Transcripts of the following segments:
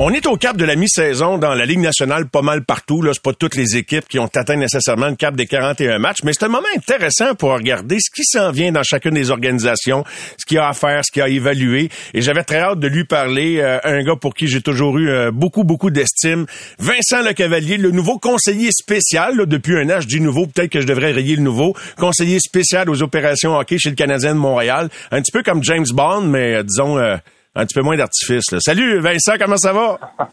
On est au cap de la mi-saison dans la Ligue nationale pas mal partout. Là, c'est pas toutes les équipes qui ont atteint nécessairement le cap des 41 matchs, mais c'est un moment intéressant pour regarder ce qui s'en vient dans chacune des organisations, ce qu'il y a à faire, ce qu'il y a à évaluer. Et j'avais très hâte de lui parler, euh, un gars pour qui j'ai toujours eu euh, beaucoup, beaucoup d'estime. Vincent Le Cavalier, le nouveau conseiller spécial, depuis un âge du nouveau, peut-être que je devrais rayer le nouveau, conseiller spécial aux opérations hockey chez le Canadien de Montréal. Un petit peu comme James Bond, mais euh, disons un petit peu moins d'artifice. Salut Vincent, comment ça va?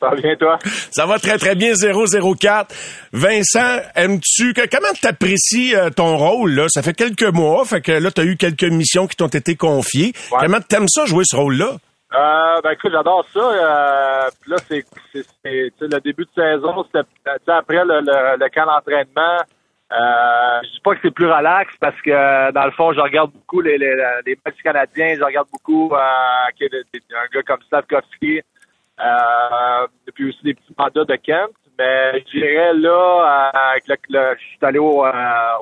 ça va bien toi? Ça va très très bien, 004. Vincent, aimes-tu, comment t'apprécies euh, ton rôle? Là? Ça fait quelques mois, fait que là, tu as eu quelques missions qui t'ont été confiées. Comment t'aimes ça jouer ce rôle-là? Euh, ben écoute, j'adore ça. Euh, là, c'est, le début de saison, c'était après le, le, le camp d'entraînement. Euh, je dis pas que c'est plus relax parce que dans le fond, je regarde beaucoup les, les, les matchs canadiens, je regarde beaucoup euh, un gars comme Slavkovski, euh, puis aussi des petits mandats de Kent. Mais je dirais là, euh, avec le, je suis allé au, euh,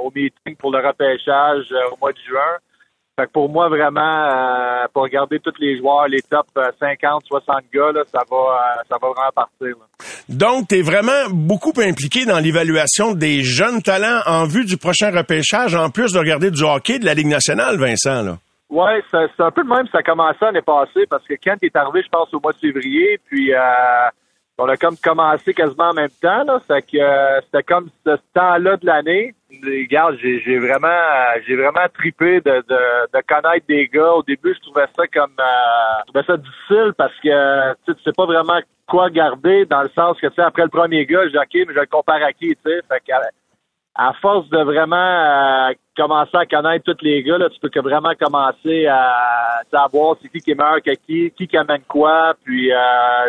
au meeting pour le repêchage au mois de juin. Fait que pour moi, vraiment, euh, pour regarder tous les joueurs, les top 50, 60 gars, là, ça va euh, ça va vraiment partir. Donc, tu es vraiment beaucoup impliqué dans l'évaluation des jeunes talents en vue du prochain repêchage, en plus de regarder du hockey de la Ligue nationale, Vincent. Là. Oui, c'est un peu le même, ça a commencé l'année passée, parce que Kent est arrivé, je pense, au mois de février, puis euh, on a comme commencé quasiment en même temps. Là, fait que euh, c'était comme ce temps-là de l'année. Regarde, j'ai, vraiment j'ai vraiment tripé de, de, connaître des gars. Au début, je trouvais ça comme euh, je trouvais ça difficile parce que tu sais pas vraiment quoi garder dans le sens que tu sais après le premier gars, je dis OK, mais je le compare à qui, tu sais. Fait à force de vraiment euh, commencer à connaître tous les gars, là, tu peux que vraiment commencer à savoir c'est qui qui est meilleur que qui, qui qui amène quoi. Puis euh,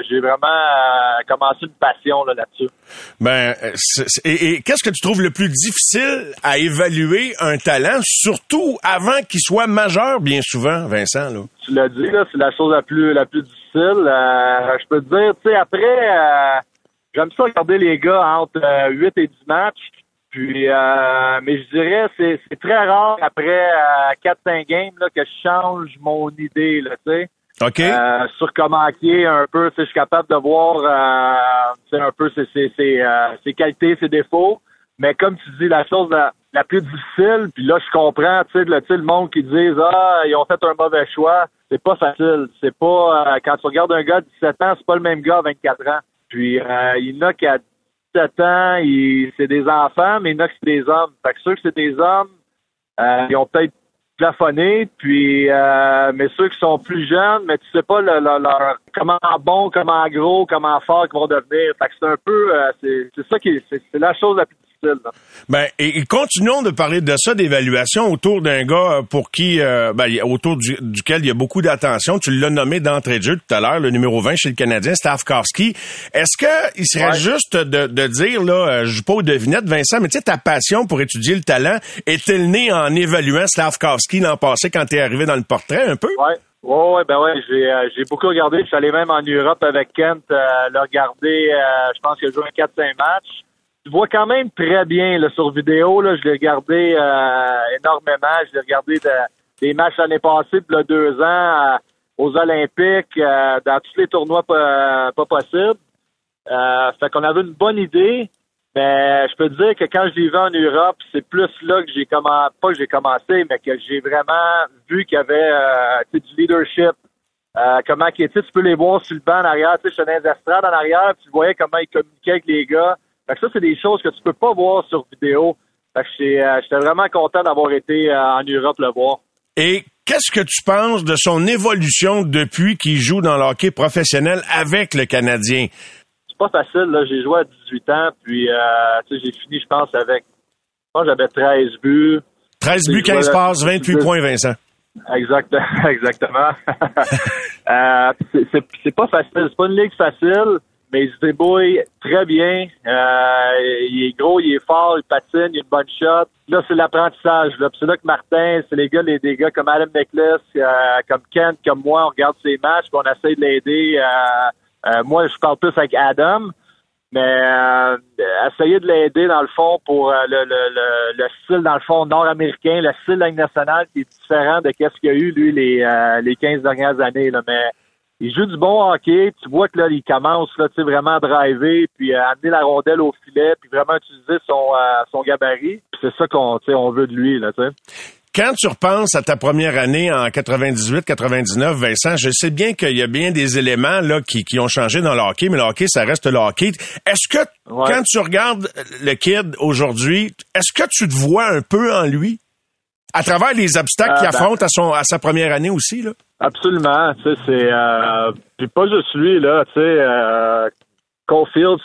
j'ai vraiment euh, commencé une passion là, là-dessus. Ben, et, qu'est-ce que tu trouves le plus difficile à évaluer un talent, surtout avant qu'il soit majeur, bien souvent, Vincent? Là? Tu l'as dit, là, c'est la chose la plus la plus difficile. je peux te dire, tu sais, après, j'aime ça regarder les gars entre 8 et 10 matchs. Puis, euh, mais je dirais, c'est, c'est très rare après euh, 4-5 games là, que je change mon idée, là, tu sais. OK. Euh, sur comment qui un peu, je suis capable de voir euh, un peu ses, ses, ses, euh, ses, qualités, ses défauts. Mais comme tu dis, la chose la, la plus difficile, puis là, je comprends, tu sais, le, le monde qui disent Ah, ils ont fait un mauvais choix. C'est pas facile. C'est pas euh, quand tu regardes un gars de 17 ans, c'est pas le même gars à 24 ans. Puis il y en a qui a 17 ans, c'est des enfants, mais il y c'est des hommes. Fait que ceux que c'est des hommes, euh, ils ont peut-être plafonné, puis euh, mais ceux qui sont plus jeunes, mais tu sais pas leur comment bon, comment gros, comment fort qu'ils vont devenir. Fait que c'est un peu euh, c'est ça qui c'est la chose la plus ben, et, continuons de parler de ça, d'évaluation autour d'un gars euh, pour qui, euh, ben, autour duquel il y a beaucoup d'attention. Tu l'as nommé d'entrée de jeu tout à l'heure, le numéro 20 chez le Canadien, Stavkowski. Est-ce que il serait juste de, de, dire, là, euh, je joue pas aux devinettes, Vincent, mais tu sais, ta passion pour étudier le talent est-elle née en évaluant Stavkowski l'an passé quand tu es arrivé dans le portrait un peu? Ouais. Ouais, ben ouais, j'ai j'ai beaucoup regardé. Je suis allé même en Europe avec Kent, le regarder, je pense qu'il a joué un 4-5 matchs tu vois quand même très bien là, sur vidéo. Là, je l'ai regardé euh, énormément. Je l'ai regardé des matchs l'année passée, puis là, deux ans, euh, aux Olympiques, euh, dans tous les tournois pas, pas possibles. fait qu'on avait une bonne idée. Mais je peux te dire que quand je l'ai vu en Europe, c'est plus là que j'ai commencé, pas que j'ai commencé, mais que j'ai vraiment vu qu'il y avait du leadership. comment qu'il était, tu peux les voir sur le banc en arrière, tu sais, je suis dans en arrière, tu voyais comment il communiquait avec les gars. Fait que ça, c'est des choses que tu peux pas voir sur vidéo. Fait que euh, j'étais vraiment content d'avoir été euh, en Europe le voir. Et qu'est-ce que tu penses de son évolution depuis qu'il joue dans le hockey professionnel avec le Canadien? C'est pas facile, là. J'ai joué à 18 ans, puis euh, j'ai fini, je pense, avec. Moi, j'avais 13 buts. 13 buts, 15 passes, 28 points, Vincent. Exactement, exactement. euh, c'est pas facile, c'est pas une ligue facile mais il se débrouille très bien. Euh, il est gros, il est fort, il patine, il a une bonne shot. Là, c'est l'apprentissage. Là. c'est là que Martin, c'est les gars, les, des gars comme Adam Necklace, euh, comme Kent, comme moi, on regarde ses matchs, on essaie de l'aider. Euh, moi, je parle plus avec Adam, mais essayer de l'aider dans le fond pour le, le, le, style dans le fond nord-américain, le style de nationale qui est différent de ce qu'il y a eu lui les les 15 dernières années mais il joue du bon hockey. Tu vois que là, il commence là, vraiment à driver, puis à amener la rondelle au filet, puis vraiment utiliser son, euh, son gabarit. c'est ça qu'on on veut de lui. Là. Quand tu repenses à ta première année en 98-99, Vincent, je sais bien qu'il y a bien des éléments là qui, qui ont changé dans le hockey, mais le hockey, ça reste le hockey. Est-ce que quand tu regardes le kid aujourd'hui, est-ce que tu te vois un peu en lui? À travers les obstacles qu'il euh, ben affronte à, son, à sa première année aussi, là? Absolument. Tu sais, c'est euh, puis pas juste lui là. Tu sais, euh,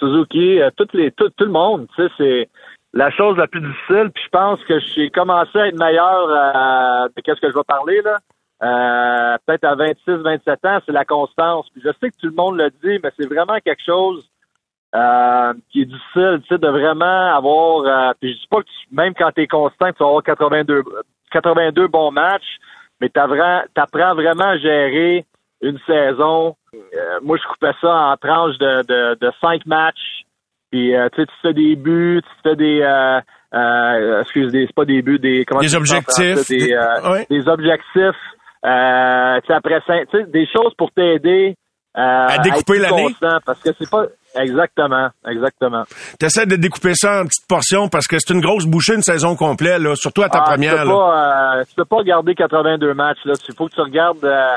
Suzuki, euh, toutes les tout, tout le monde. Tu sais, c'est la chose la plus difficile. Puis je pense que j'ai commencé à être meilleur euh, de qu'est-ce que je vais parler là. Euh, peut-être à 26, 27 ans, c'est la constance. Puis je sais que tout le monde le dit, mais c'est vraiment quelque chose euh, qui est difficile, tu sais, de vraiment avoir. puis je dis pas que même quand tu es constant, tu vas avoir 82, 82 bons matchs mais tu apprends vraiment à gérer une saison. Euh, moi, je coupais ça en tranches de, de, de cinq matchs. Puis, euh, tu sais, tu fais des buts, tu fais des... Euh, euh, excusez, c'est pas des buts, des... Comment des objectifs. Des, euh, des objectifs. Euh, après, tu sais, des choses pour t'aider à découper l'année? Parce que c'est pas... Exactement, exactement. Tu essaies de découper ça en petites portions parce que c'est une grosse bouchée une saison complète, là, surtout à ta ah, première. Tu peux, pas, euh, tu peux pas regarder 82 matchs. Là. Il faut que tu regardes, euh,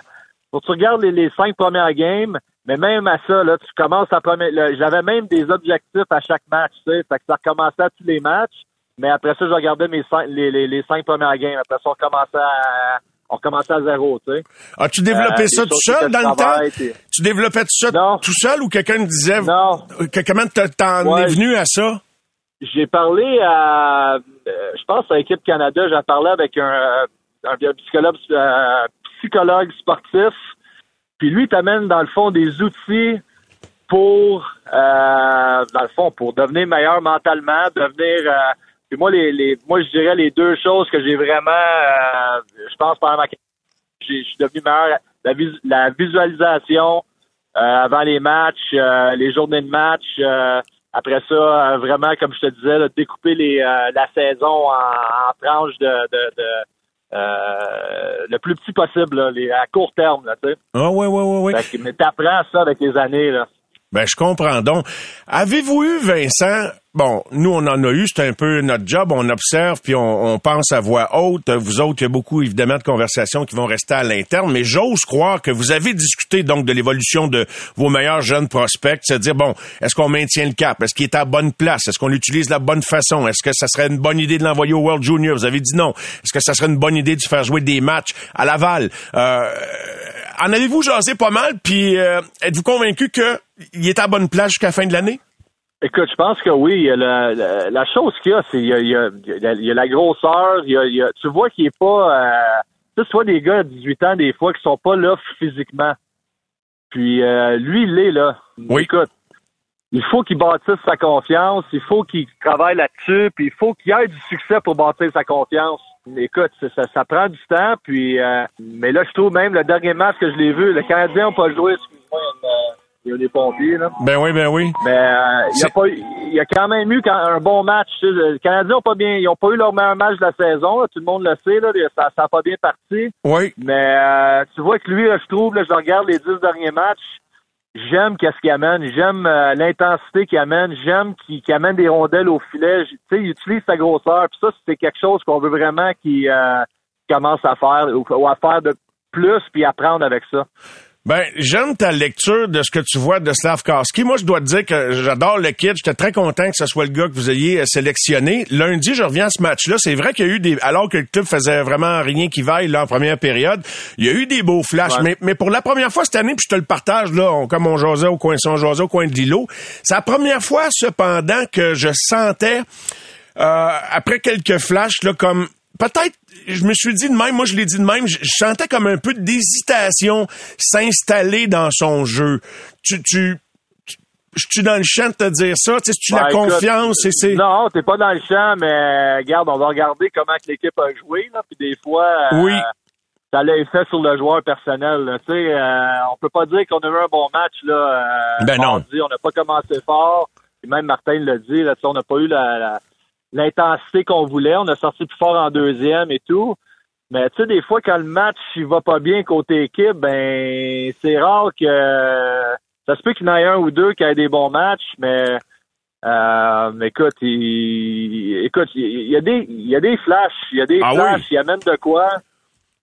faut que tu regardes les, cinq premières games. Mais même à ça, là, tu commences à première. J'avais même des objectifs à chaque match, tu sais, fait que ça recommençait à tous les matchs. Mais après ça, je regardais mes cinq, les, les, les cinq premières games. Après ça, on recommençait à on recommençait à zéro, tu sais. As-tu développé euh, ça tout seul dans le temps? Tu développais ça tout seul ou quelqu'un me disait... Non. Comment t'en es venu à ça? J'ai parlé à... Euh, je pense à l'équipe Canada, j'ai parlé avec un, un psychologue, euh, psychologue sportif. Puis lui, t'amène dans le fond des outils pour, dans le fond, pour devenir meilleur mentalement, devenir puis moi, les, les, moi, je dirais les deux choses que j'ai vraiment, euh, je pense pendant ma je suis devenu meilleur. La, la visualisation euh, avant les matchs, euh, les journées de match. après ça, vraiment, comme je te disais, découper les, la saison en, tranches de, de, de le plus petit possible, les, à court terme, là, tu sais. Ah oui, oui, oui, oui. Mais t'apprends ça avec les années, là. Ben, je comprends donc. Avez-vous eu, Vincent, bon, nous, on en a eu, c'est un peu notre job, on observe, puis on, pense à voix haute. Vous autres, il y a beaucoup, évidemment, de conversations qui vont rester à l'interne, mais j'ose croire que vous avez discuté, donc, de l'évolution de vos meilleurs jeunes prospects, c'est-à-dire, bon, est-ce qu'on maintient le cap? Est-ce qu'il est à bonne place? Est-ce qu'on l'utilise de la bonne façon? Est-ce que ça serait une bonne idée de l'envoyer au World Junior? Vous avez dit non. Est-ce que ça serait une bonne idée de faire jouer des matchs à Laval? Euh, en avez-vous jasé pas mal, puis euh, êtes-vous convaincu qu'il est à bonne place jusqu'à la fin de l'année? Écoute, je pense que oui. La, la, la chose qu'il y a, c'est il y a, il y, a, la grosseur. Il y a, tu vois qu'il est pas. Euh, tu vois des gars de 18 ans des fois qui sont pas là physiquement. Puis euh, lui, il est là. Oui. Écoute, il faut qu'il bâtisse sa confiance. Il faut qu'il travaille là-dessus. Puis il faut qu'il ait du succès pour bâtir sa confiance. Écoute, ça, ça, prend du temps. Puis, euh, mais là, je trouve même le dernier match que je l'ai vu, le Canadien n'a pas joué. Excuse-moi, il y a des pompiers, là. Ben oui, ben oui. Mais euh, il, y a pas, il y a quand même eu un bon match. Les Canadiens ont pas bien, ils ont pas eu leur meilleur match de la saison. tout le monde le sait, là, ça, ça a pas bien parti. Oui. Mais euh, tu vois que lui, je trouve, là, je regarde les dix derniers matchs. J'aime qu'est-ce qu'il amène, j'aime euh, l'intensité qu'il amène, j'aime qu'il amène des rondelles au filet. Tu sais, il utilise sa grosseur. Puis ça, c'est quelque chose qu'on veut vraiment qu'il commence à faire ou, à faire de plus puis apprendre avec ça. Ben, j'aime ta lecture de ce que tu vois de Slavkowski. Moi, je dois te dire que j'adore le kid. J'étais très content que ce soit le gars que vous ayez euh, sélectionné. Lundi, je reviens à ce match-là. C'est vrai qu'il y a eu des, alors que le club faisait vraiment rien qui vaille, là, en première période, il y a eu des beaux flashs. Mais, mais pour la première fois cette année, puis je te le partage, là, comme on jasait au coin, on jasait au coin de l'îlot, c'est la première fois, cependant, que je sentais, euh, après quelques flashs, là, comme peut-être, je me suis dit de même, moi je l'ai dit de même, je, sentais comme un peu d'hésitation s'installer dans son jeu. Tu, tu, je suis dans le champ de te dire ça, tu sais, tu la ben, confiance et c'est. Non, t'es pas dans le champ, mais regarde, on va regarder comment l'équipe a joué, là, puis des fois. Euh, oui. ça l'a fait sur le joueur personnel. Tu sais, euh, on peut pas dire qu'on a eu un bon match là. ben non. On n'a pas commencé fort. Et même Martin l'a dit. Là, on n'a pas eu l'intensité qu'on voulait. On a sorti plus fort en deuxième et tout. Mais tu sais, des fois, quand le match il va pas bien côté équipe, ben c'est rare que ça se peut qu'il y en ait un ou deux qui aient des bons matchs, mais euh, écoute, il, écoute, il y a des, il y a des flashs, il y a des ah flashs, il y a même de quoi.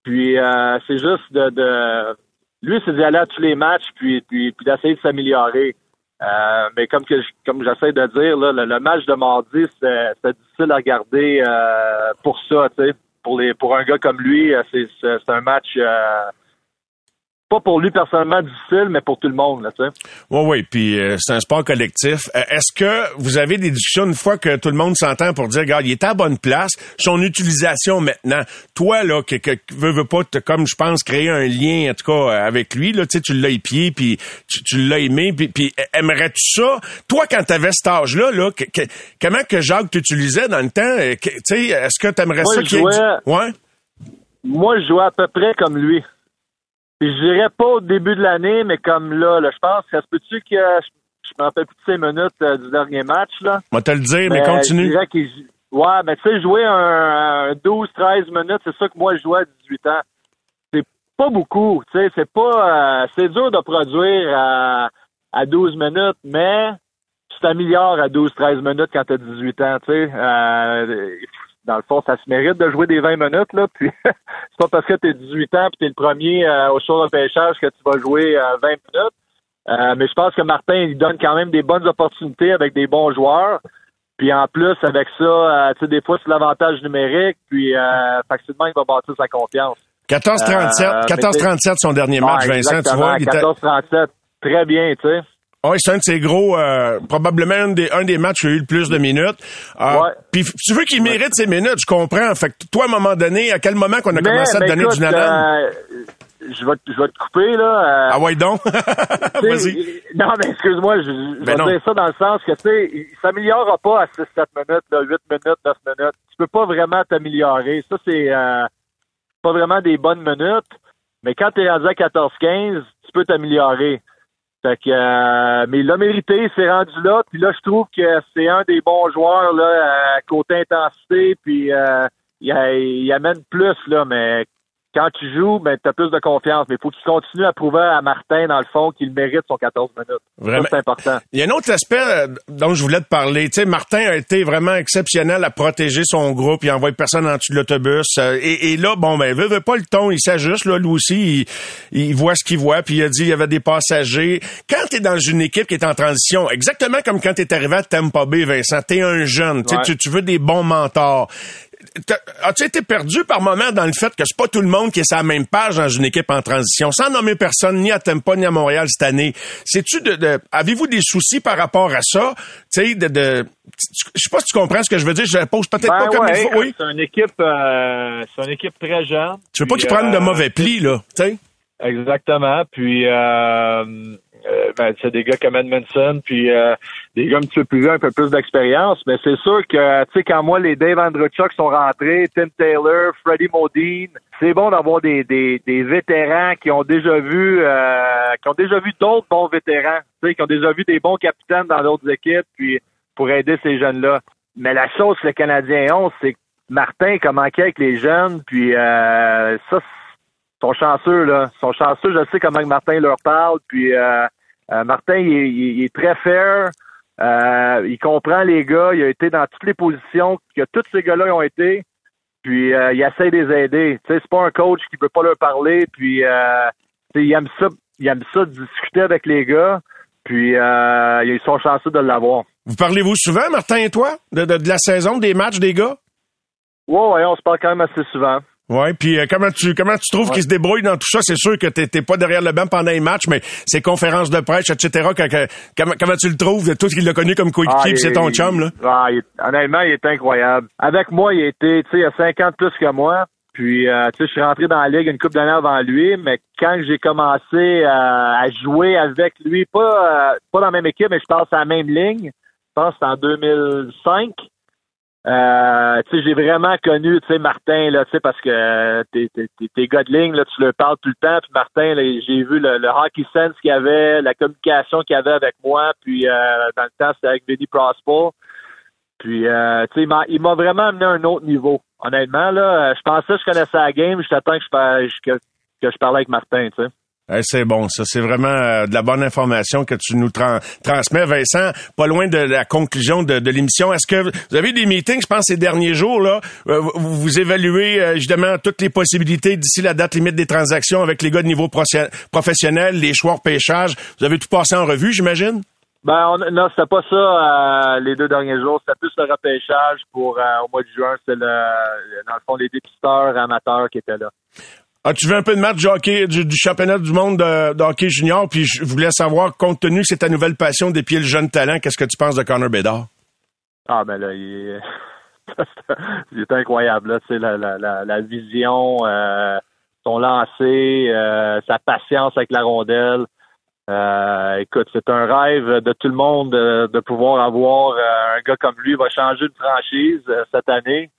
Puis euh, c'est juste de, de lui, c'est d'y aller à tous les matchs, puis puis, puis d'essayer de s'améliorer. Euh, mais comme que comme j'essaie de dire, là, le, match de mardi, c'est difficile à regarder euh, pour ça, tu sais. Pour les pour un gars comme lui, euh, c'est un match pas pour lui personnellement difficile, mais pour tout le monde, là, tu sais. Oui, oui, puis euh, c'est un sport collectif. Euh, est-ce que vous avez des discussions une fois que tout le monde s'entend pour dire, regarde, il est à bonne place, son utilisation maintenant, toi, là, que, que veux, veux pas, comme je pense, créer un lien, en tout cas, avec lui, là, tu sais, tu l'as épié, puis tu, l'as aimé, puis, puis aimerais-tu ça? Toi, quand t'avais cet âge-là, là, comment que Jacques t'utilisait dans le temps? Euh, tu sais, est-ce que t'aimerais ça qu'il Ouais? Moi, je jouais à peu près comme lui. Je dirais pas au début de l'année, mais comme là, là je pense, ça se peut-tu que je, me rappelle plus de 5 minutes euh, du dernier match, là? On va te le dire, mais, continue. ouais, mais tu sais, jouer un, 12-13 minutes, c'est ça que moi je jouais à 18 ans. C'est pas beaucoup, tu sais, c'est pas, euh, c'est dur de produire à, à 12 minutes, mais tu t'améliores à 12-13 minutes quand t'as 18 ans, tu sais. Euh, dans le fond, ça se mérite de jouer des 20 minutes, là. Puis c'est pas parce que tu es 18 ans et tu es le premier euh, au show de pêchage que tu vas jouer 20 euh, minutes. Euh, mais je pense que Martin, il donne quand même des bonnes opportunités avec des bons joueurs. Puis en plus, avec ça, tu sais, des fois, c'est l'avantage numérique. Puis facilement, il va bâtir sa confiance. 14-37, 14-37 son dernier match, Vincent, tu vois. 14-37, très bien, tu sais. Oui, c'est un de ces gros, euh, probablement un des, un des matchs qui a eu le plus de minutes. Euh, Puis tu veux qu'il mérite ses minutes, je comprends. Fait que toi, à un moment donné, à quel moment qu'on a commencé à te donner du nanan? Euh, je vais, je vais te couper, là. ah ouais, donc? Vas-y. Non, mais excuse-moi, je, je ben vais dire ça dans le sens que, tu sais, il s'améliorera pas à 6-7 minutes, là, 8 minutes, 9 minutes. Tu peux pas vraiment t'améliorer. Ça, c'est pas vraiment des bonnes minutes. Mais quand tu es rendu à 14-15, tu peux t'améliorer. Fait que, euh, mais il l'a mérité, c'est rendu là. Puis là, je trouve que c'est un des bons joueurs là, à côté intensité. Puis euh, il, il, amène plus là, mais quand tu joues, ben, tu as plus de confiance. Mais il faut qu'il continue à prouver à Martin, dans le fond, qu'il mérite son 14 minutes. Vraiment. c'est important. Il y a un autre aspect euh, dont je voulais te parler. Tu sais, Martin a été vraiment exceptionnel à protéger son groupe. Il envoie personne en dessous de l'autobus. Euh, et, là, bon, ben, veut, veut pas le ton. Il s'ajuste, là, lui aussi. Il, voit ce qu'il voit. Puis il a dit il y avait des passagers. Quand tu es dans une équipe qui est en transition, exactement comme quand tu es arrivé à Tampa Bay, Vincent, tu es un jeune. Tu, tu veux des bons mentors as-tu été perdu par moment dans le fait que c'est pas tout le monde qui est sur la même page dans une équipe en transition, sans nommer personne, ni à Tampa, ni à Montréal cette année? C'est-tu de, avez-vous des soucis par rapport à ça? Tu sais, de, de je sais pas si tu comprends ce que je veux dire. Je la pose peut-être pas ben comme il faut. Oui. C'est une équipe, euh, c'est une équipe très jeune. Tu veux pas qu'ils prennent de euh, mauvais plis, là, tu sais? Exactement. Puis, euh, euh, ben, c'est des gars comme Edmondson, puis euh, des gars un petit peu plus vieux, un peu plus d'expérience. Mais c'est sûr que, tu sais, quand moi, les Dave Andrechuk sont rentrés, Tim Taylor, Freddie Modine, c'est bon d'avoir des, des, des, vétérans qui ont déjà vu euh, qui ont déjà vu d'autres bons vétérans, tu sais, qui ont déjà vu des bons capitaines dans d'autres équipes, puis pour aider ces jeunes-là. Mais la chose que les Canadiens ont, c'est que Martin comment avec les jeunes, puis euh, ça, sont chanceux, là. Ils sont chanceux, je sais comment Martin leur parle, puis euh, euh, Martin, il, est très fair. Euh, il comprend les gars. Il a été dans toutes les positions que tous ces gars-là ont été. Puis euh, il essaie de les aider. Tu sais, c'est pas un coach qui peut pas leur parler. Puis il aime ça, il aime ça de discuter avec les gars. Puis ils sont chanceux de l'avoir. Vous parlez-vous souvent, Martin et toi, de, de, la saison, des matchs, des gars? Oui, ouais, on se parle quand même assez souvent. Ouais, puis euh, comment tu comment tu trouves qu'il se débrouille dans tout ça? C'est sûr que t'es pas derrière le banc pendant les matchs, mais ces conférences de presse, etc. comment, comment tu le trouves? Tout ce qu'il l'a connu comme coéquipier, ah, c'est ton chum là. Ah, honnêtement, il est incroyable. Avec moi, il était, tu sais, il a 50 plus que moi. Puis, euh, tu sais, je suis rentré dans la ligue une coupe d'années avant lui, mais quand j'ai commencé euh, à jouer avec lui, pas pas dans la même équipe, mais je passe à la même ligne. Je pense que en 2005. Euh, j'ai vraiment connu, tu sais, Martin, là, tu parce que euh, t'es, t'es, t'es gars là, tu le parles tout le temps. Puis Martin, j'ai vu le, hockey sense qu'il avait, la communication qu'il avait avec moi. Puis euh, dans le temps, c'était avec Vinny Prosper. Puis, euh, tu sais, il m'a vraiment amené à un autre niveau. Honnêtement, là, je pensais que je connaissais la game. Je t'attends que je, que, que je parlais avec Martin, tu sais. Eh, c'est bon, ça. C'est vraiment euh, de la bonne information que tu nous transmets, Vincent. Pas loin de la conclusion de, l'émission. Est-ce que vous avez des meetings, je pense, ces derniers jours, là? Euh, vous, vous, évaluez, euh, toutes les possibilités d'ici la date limite des transactions avec les gars de niveau professionnel, les choix pêchage. Vous avez tout passé en revue, j'imagine? Ben, on, non, c'était pas ça les deux derniers jours. C'était plus le repêchage pour au mois de juin. C'est le, dans le fond, les dépisteurs amateurs qui étaient là. As-tu vu un peu de match hockey, du, championnat du monde de, hockey junior? Puis je voulais savoir, compte tenu que c'est ta nouvelle passion des pieds le jeune talent, qu'est-ce que tu penses de Connor Bedard? Ah, ben là, il est, incroyable. Là. La, la, la, vision, euh, son lancer, euh, sa patience avec la rondelle. Euh, écoute, c'est un rêve de tout le monde de, pouvoir avoir un gars comme lui. Il va changer de franchise cette année.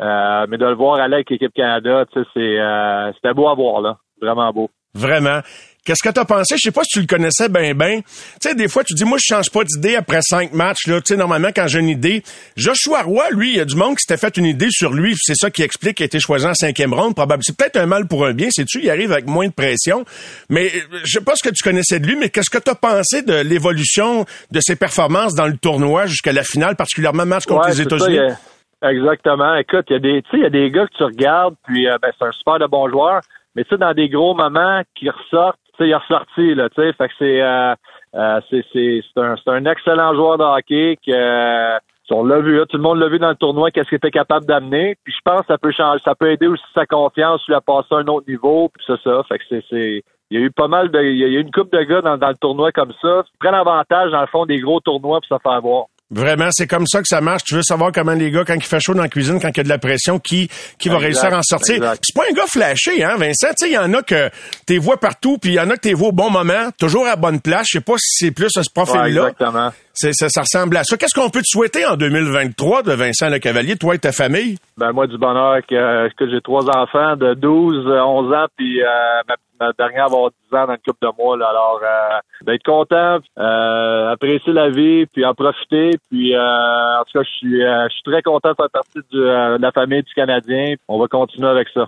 Euh, mais de le voir aller avec l'équipe Canada, tu sais, c'est, euh, c'était beau à voir, là. Vraiment beau. Vraiment. Qu'est-ce que tu as pensé? Je sais pas si tu le connaissais bien, bien. Tu sais, des fois, tu dis, moi, je change pas d'idée après cinq matchs, là. Tu sais, normalement, quand j'ai une idée. Joshua Roy, lui, il y a du monde qui s'était fait une idée sur lui. C'est ça qui explique qu'il a été choisi en cinquième ronde. Probablement. C'est peut-être un mal pour un bien, c'est-tu? Il arrive avec moins de pression. Mais, je sais pas ce que tu connaissais de lui, mais qu'est-ce que tu as pensé de l'évolution de ses performances dans le tournoi jusqu'à la finale, particulièrement match contre les États-Unis? Exactement. Écoute, il y a des, tu sais, il y a des gars que tu regardes, puis euh, ben, c'est un super de bon joueur, mais tu sais, dans des gros moments qui ressortent, tu sais, il est ressorti, là, tu sais, fait que c'est, euh, euh c'est, c'est, c'est un, c'est un excellent joueur de hockey que, euh, on l'a vu, tout le monde l'a vu dans le tournoi, qu'est-ce qu'il était capable d'amener. Puis je pense que ça peut changer, ça peut aider aussi sa confiance, lui a passé à un autre niveau, puis c'est ça. Fait que c'est, c'est, il y a eu pas mal de, il y a eu une coupe de gars dans, dans le tournoi comme ça. Prennent avantage dans le fond des gros tournois pour se faire voir. Vraiment, c'est comme ça que ça marche. Tu veux savoir comment les gars, quand il fait chaud dans la cuisine, quand il y a de la pression, qui qui va réussir à en sortir? C'est pas un gars flashé, hein, Vincent? Tu sais, il y en a que t'es vois partout, puis il y en a que t'es vois au bon moment, toujours à bonne place. Je sais pas si c'est plus ce profil-là. exactement. Ça, ça, ressemble à ça. Qu'est-ce qu'on peut te souhaiter en 2023 de Vincent Le Cavalier, toi et ta famille? Ben moi, du bonheur que, que j'ai trois enfants de 12, 11 ans, puis euh, ma ma dernière va avoir 10 ans dans une couple de mois. Là. Alors, euh, d'être content, euh, apprécier la vie, puis en profiter. Puis, euh, en tout cas, je suis, je suis très content de faire partie de la famille du Canadien. On va continuer avec ça.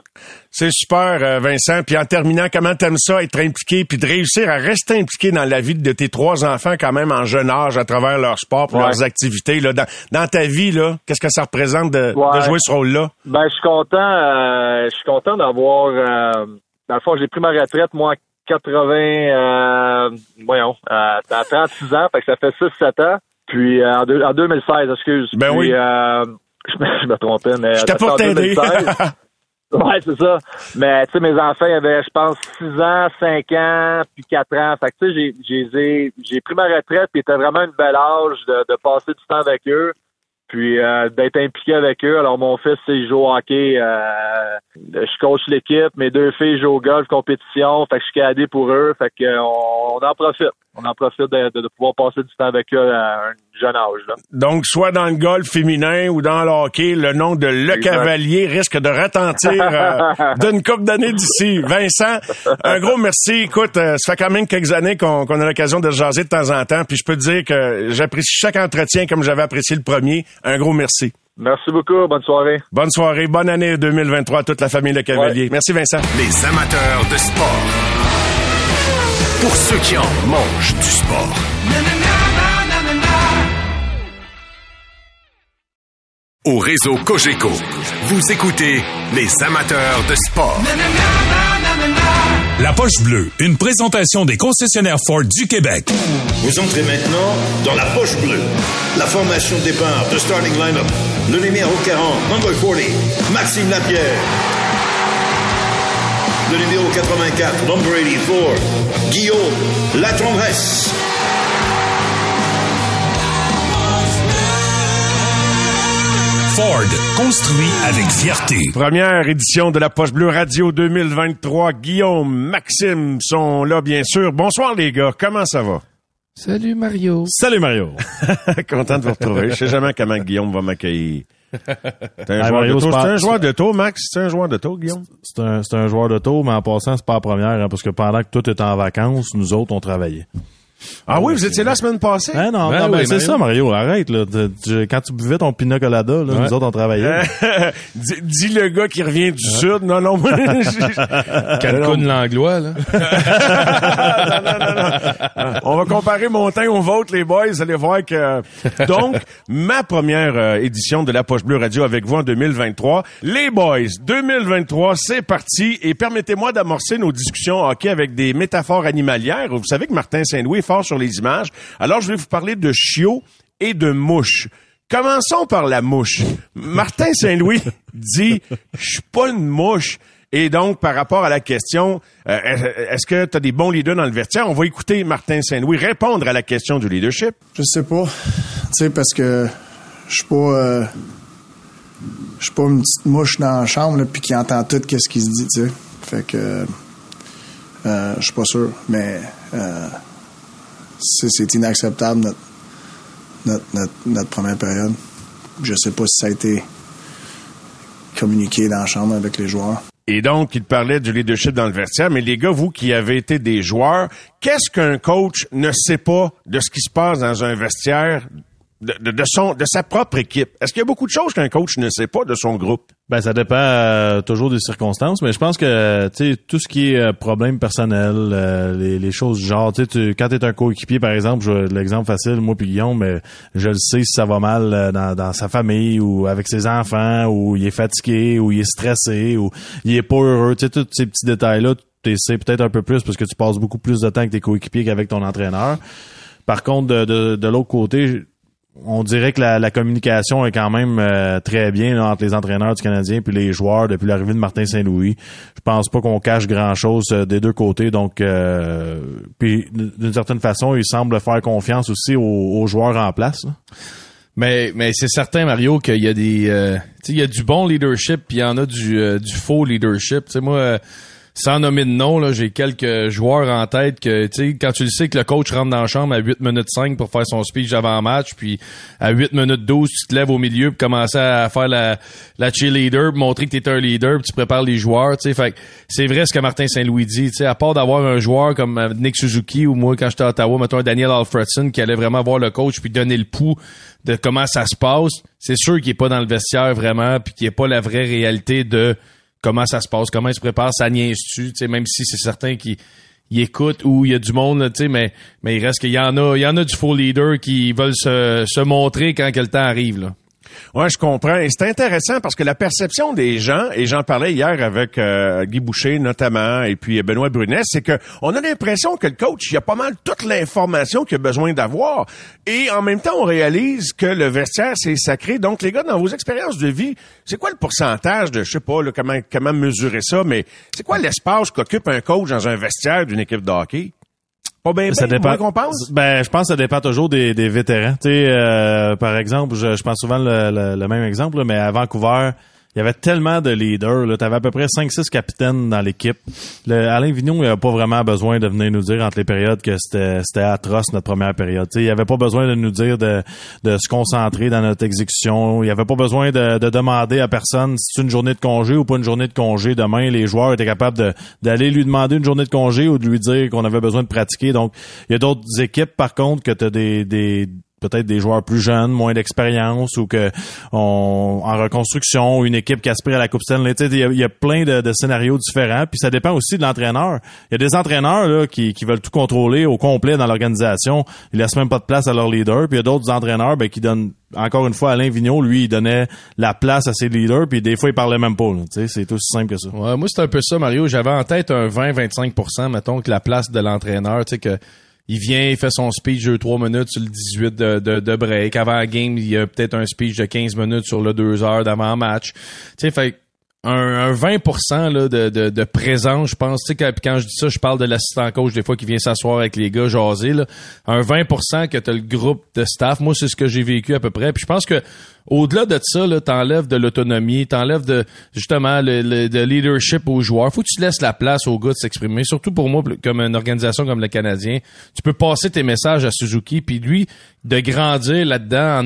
C'est super, Vincent. Puis en terminant, comment t'aimes ça, être impliqué, puis de réussir à rester impliqué dans la vie de tes trois enfants quand même en jeune âge à travers leur sport, leurs activités. Là. Dans, ta vie, là, qu'est-ce que ça représente de, jouer ce rôle-là? Ben, je suis content. je suis content d'avoir dans le fond, j'ai pris ma retraite, moi, 80, euh, voyons, à, 36 ans, fait que ça fait 6-7 ans. Puis euh, en, 2016, excuse. Ben oui. Euh, je, me, je me trompais, mais... Je t'ai pas t'aider. ouais, c'est ça. Mais, tu sais, mes enfants avaient, je pense, 6 ans, 5 ans, puis 4 ans. Fait que, tu sais, j'ai pris ma retraite, puis c'était vraiment une belle âge de, de passer du temps avec eux puis euh, d'être impliqué avec eux. Alors mon fils, il joue au hockey, euh, je coach l'équipe, mes deux filles jouent au golf compétition, fait que je suis cadé pour eux, fait que on, en profite. On en profite de, pouvoir passer du temps avec eux à un jeune âge. Là. Donc, soit dans le golf féminin ou dans le hockey, le nom de Le Cavalier risque de retentir euh, d'une couple d'années d'ici. Vincent, un gros merci. Écoute, ça fait quand même quelques années qu'on a l'occasion de jaser de temps en temps, puis je peux te dire que j'apprécie chaque entretien comme j'avais apprécié le premier. Un gros merci. Merci beaucoup. Bonne soirée. Bonne soirée. Bonne année 2023 à toute la famille Le Cavalier. Merci, Vincent. Les amateurs de sport. Pour ceux qui en mangent du sport. Au réseau Cogeco, vous écoutez les amateurs de sport. La poche bleue, une présentation des concessionnaires Ford du Québec. Vous entrez maintenant dans la poche bleue. La formation de départ de starting lineup. Le numéro 40, number 40, Maxime Lapierre. Le numéro 84, number 84, Guillaume Latendresse. Ford, construit avec fierté. Première édition de la Poche Bleue Radio 2023. Guillaume, Maxime sont là, bien sûr. Bonsoir les gars, comment ça va? Salut Mario. Salut Mario. Content de vous retrouver. Je sais jamais comment Guillaume va m'accueillir C'est un, joueur. C'est un joueur d'auto, Max? C'est un joueur d'auto, Guillaume? C'est un, c'est un joueur d'auto, mais en passant, c'est pas la première, hein, parce que pendant que tout était en vacances, nous autres, on travaillait. Ah oui, vous étiez là la semaine passée? Hein, non, Ben non, ben, oui, c'est ça, Mario. Arrête, là. Tu- tu- Quand tu buvais ton pina colada, là, nous autres, on travaillait. dis, le gars qui revient du Sud. Non, non, Cancun Langlois, là. On va comparer mon teint au vôtre, les boys. Vous allez voir que... Donc, ma première euh, édition de La Poche Bleue Radio avec vous en 2023. Les boys, 2023, c'est parti. Et permettez-moi d'amorcer nos discussions hockey avec des métaphores animalières. Vous savez que Martin Saint-Louis fort sur les images. Alors, je vais vous parler de chiots et de mouches. Commençons par la mouche. Martin Saint-Louis dit, je suis pas une mouche. Et donc, par rapport à la question, euh, est-ce que tu as des bons leaders dans le vestiaire? On va écouter Martin Saint-Louis répondre à la question du leadership. Je sais pas. Tu sais, parce que je suis pas. euh, je suis pas une petite mouche dans la chambre, puis qui entend tout ce qui se dit, tu sais. Fait que. euh, je suis pas sûr. Mais. C'est inacceptable, notre, notre, notre, première période. Je sais pas si ça a été communiqué dans la chambre avec les joueurs. Et donc, il parlait du leadership dans le vestiaire. Mais les gars, vous qui avez été des joueurs, qu'est-ce qu'un coach ne sait pas de ce qui se passe dans un vestiaire de, son, de sa propre équipe? Est-ce qu'il y a beaucoup de choses qu'un coach ne sait pas de son groupe? Ben ça dépend euh, toujours des circonstances, mais je pense que tout ce qui est euh, problème personnel, euh, les, choses du genre, tu sais, tu- quand t'es un coéquipier par exemple, l'exemple facile, moi puis Guillaume, mais je le sais si ça va mal euh, dans, dans sa famille ou avec ses enfants, ou il est fatigué, ou il est stressé, ou il est pas heureux, tu sais tous ces petits détails là, tu sais peut-être un peu plus parce que tu passes beaucoup plus de temps avec tes coéquipiers qu'avec ton entraîneur. Par contre, de, de l'autre côté, on dirait que la, communication est quand même euh, très bien entre les entraîneurs du Canadien puis les joueurs depuis l'arrivée de Martin Saint-Louis. Je pense pas qu'on cache grand-chose euh, des deux côtés. Donc, euh, puis d'une certaine façon, il semble faire confiance aussi aux, aux joueurs en place. Mais, mais c'est certain, Mario, qu'il y a des, il y a du bon leadership, puis il y en a du, du faux leadership. Tu sais, moi, sans nommer de nom, j'ai quelques joueurs en tête que, tu sais, quand tu le sais que le coach rentre dans la chambre à 8 minutes 5 pour faire son speech avant-match, puis à 8 minutes 12, tu te lèves au milieu pour commencer à faire la, la cheerleader, pour montrer que t'es un leader, puis tu prépares les joueurs, tu sais. Fait c'est vrai ce que Martin Saint-Louis dit, tu sais, à part d'avoir un joueur comme euh, Nick Suzuki ou moi, quand j'étais à Ottawa, mettons Daniel Alfredson qui allait vraiment voir le coach puis donner le pouls de comment ça se passe, c'est sûr qu'il est pas dans le vestiaire vraiment, puis qu'il est pas la vraie réalité de comment ça se passe, comment il se prépare, ça niaise-tu, même si c'est certain qu'il il écoute ou il y a du monde, tu sais, mais, mais il reste qu'il y en a, il y en a du faux leader qui veulent se, montrer quand que le temps arrive, là. Ouais, je comprends. Et c'est intéressant parce que la perception des gens, et j'en parlais hier avec euh, Guy Boucher notamment, et puis Benoît Brunet, c'est que on a l'impression que le coach, il a pas mal toute l'information qu'il a besoin d'avoir. Et en même temps, on réalise que le vestiaire, c'est sacré. Donc, les gars, dans vos expériences de vie, c'est quoi le pourcentage de, je sais pas, là, comment, comment mesurer ça, mais c'est quoi l'espace qu'occupe un coach dans un vestiaire d'une équipe de hockey? Pas bien, Ça dépend. pense? Ben, je pense que ça dépend toujours des, des vétérans. Tu sais, euh, par exemple, je, je pense souvent le, le- le même exemple, là, mais à Vancouver, il y avait tellement de leaders. Tu avais à peu près 5-6 capitaines dans l'équipe. Alain Vignon, il avait pas vraiment besoin de venir nous dire entre les périodes que c'était atroce notre première période. Tu sais, il avait pas besoin de nous dire de, de se concentrer dans notre exécution. Il avait pas besoin de, de demander à personne si c'est une journée de congé ou pas une journée de congé. Demain, les joueurs étaient capables d'aller lui demander une journée de congé ou de lui dire qu'on avait besoin de pratiquer. Donc, il y a d'autres équipes, par contre, que tu as des, des peut-être des joueurs plus jeunes, moins d'expérience ou que on, en reconstruction, une équipe qui aspire à la Coupe Stanley. Il y, a, plein de, de scénarios différents. Puis ça dépend aussi de l'entraîneur. Il y a des entraîneurs là, qui, qui veulent tout contrôler au complet dans l'organisation. Ils laissent même pas de place à leur leader. Puis il y a d'autres entraîneurs ben, qui donnent encore une fois Alain Vigneault, lui, il donnait la place à ses leaders, puis des fois il parlait même pas. C'est aussi simple que ça. Ouais, moi, c'est un peu ça, Mario. J'avais en tête un 20-25% mettons, que la place de l'entraîneur, tu sais, que il vient, il fait son speech de 3 minutes sur le 18 de, de, break. Avant la game, il y a peut-être un speech de 15 minutes sur le 2 heures d'avant-match. Tu sais, fait un, un 20 là, de, de, de présence, je pense. Tu sais, quand, quand je dis ça, je parle de l'assistant coach des fois qui vient s'asseoir avec les gars, jaser. Là. Un 20 que tu as le groupe de staff. Moi, c'est ce que j'ai vécu à peu près. Puis je pense que au-delà de ça, là, t'enlèves de l'autonomie, t'enlèves de justement le, de leadership aux joueurs. Faut que tu laisses la place aux gars de s'exprimer. Surtout pour moi, comme une organisation comme le Canadien, tu peux passer tes messages à Suzuki, puis lui de grandir là-dedans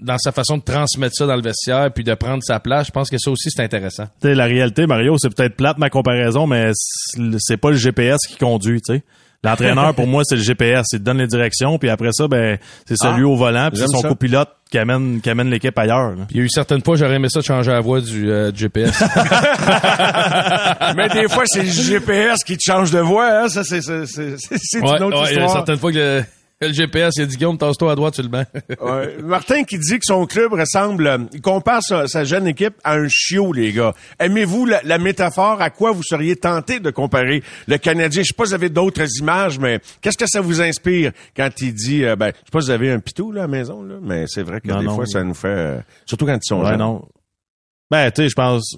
dans sa façon de transmettre ça dans le vestiaire, puis de prendre sa place. Je pense que ça aussi c'est intéressant. Tu sais, la réalité, Mario, c'est peut-être plate ma comparaison, mais c'est pas le GPS qui conduit, tu sais. L'entraîneur, pour moi, c'est le GPS. Il te donne les directions, puis après ça, ben, c'est celui Ah, au volant, puis c'est son ça. copilote qui amène, qui amène l'équipe ailleurs. là. Il y a eu certaines fois, j'aurais aimé ça de changer la voix du, euh, du GPS. Mais des fois, c'est le GPS qui te change de voix, hein. Ça, c'est, c'est, c'est, c'est- ouais, une autre ouais, il y a histoire. certaines fois que le, le GPS, il a dit Guillaume, tasse-toi à droite sur le banc. Ouais. Martin qui dit que son club ressemble, euh, il compare sa, sa jeune équipe à un chiot, les gars. Aimez-vous la, la métaphore? À quoi vous seriez tenté de comparer le Canadien? Je sais pas si vous avez d'autres images, mais qu'est-ce que ça vous inspire quand il dit, euh, ben, je sais pas si vous avez un pitou, là, à la maison, là, mais c'est vrai que Non, des non. fois, ça nous fait, euh, surtout quand ils sont Ouais, jeunes. non. Ben, tu sais, je pense,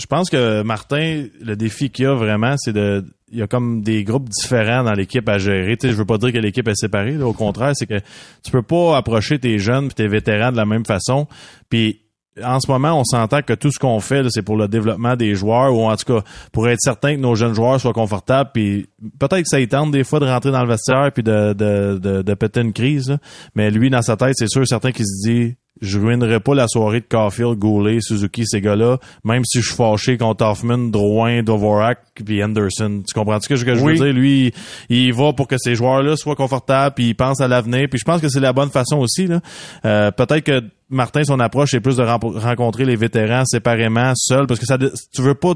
je pense que Martin, le défi qu'il a vraiment, c'est de, il y a comme des groupes différents dans l'équipe à gérer. Tu sais, je veux pas dire que l'équipe est séparée. là. au contraire, c'est que tu peux pas approcher tes jeunes puis tes vétérans de la même façon. Puis en ce moment, on s'entend que tout ce qu'on fait, c'est pour le développement des joueurs ou en tout cas pour être certain que nos jeunes joueurs soient confortables. Puis peut-être que ça y tente des fois de rentrer dans le vestiaire puis de, de, de, de péter une crise. là. Mais lui, dans sa tête, c'est sûr certain qu'il se dit je ruinerai pas la soirée de Caulfield, Goulet, Suzuki, ces gars-là, même si je suis fâché contre Hoffman, Drouin, Dvorak puis Anderson. Tu comprends ce que je, que je Oui. veux dire? Lui, il, va pour que ces joueurs-là soient confortables, puis il pense à l'avenir. Puis je pense que c'est la bonne façon aussi. Là. Euh, Peut-être que Martin, son approche, c'est plus de rencontrer les vétérans séparément, seuls, parce que ça, tu veux pas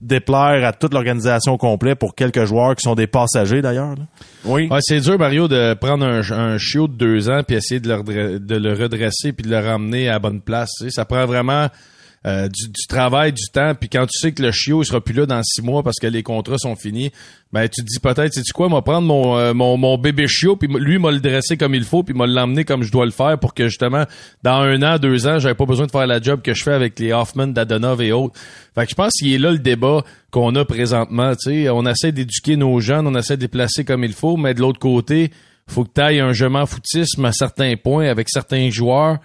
déplaire à toute l'organisation au complet pour quelques joueurs qui sont des passagers d'ailleurs. là. Oui. Ouais, c'est dur, Mario, de prendre un, un chiot de deux ans puis essayer de le, redre- de le redresser puis de le ramener à la bonne place. tu sais. Ça prend vraiment euh, du, travail, du temps. Puis quand tu sais que le chiot il sera plus là dans six mois parce que les contrats sont finis, ben tu te dis peut-être, sais tu quoi, moi prendre mon, euh, mon mon bébé chiot puis lui m'a le dresser comme il faut puis m'a l'emmener comme je dois le faire pour que justement dans un an, deux ans, j'avais pas besoin de faire la job que je fais avec les Hoffman, Dadonov et autres. Fait que je pense qu'il est là le débat qu'on a présentement. Tu sais, on essaie d'éduquer nos jeunes, on essaie de les placer comme il faut, mais de l'autre côté, faut que tu ailles un jeu foutisme à certains points avec certains joueurs.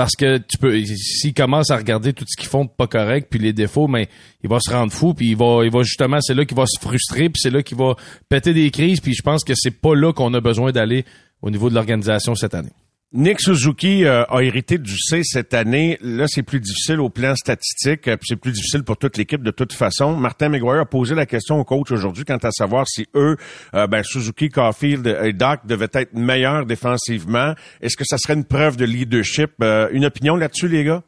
Parce que tu peux, s'il commence à regarder tout ce qu'ils font de pas correct, puis les défauts, mais il va se rendre fou, puis il va, il va justement, c'est là qu'il va se frustrer, puis c'est là qu'il va péter des crises, puis je pense que c'est pas là qu'on a besoin d'aller au niveau de l'organisation cette année. Nick Suzuki euh, a hérité du C cette année. Là, c'est plus difficile au plan statistique, euh, c'est plus difficile pour toute l'équipe de toute façon. Martin McGuire a posé la question au coach aujourd'hui quant à savoir si eux, euh, ben, Suzuki, Caulfield et Doc devaient être meilleurs défensivement. Est-ce que ça serait une preuve de leadership? Euh, une opinion là-dessus, les gars?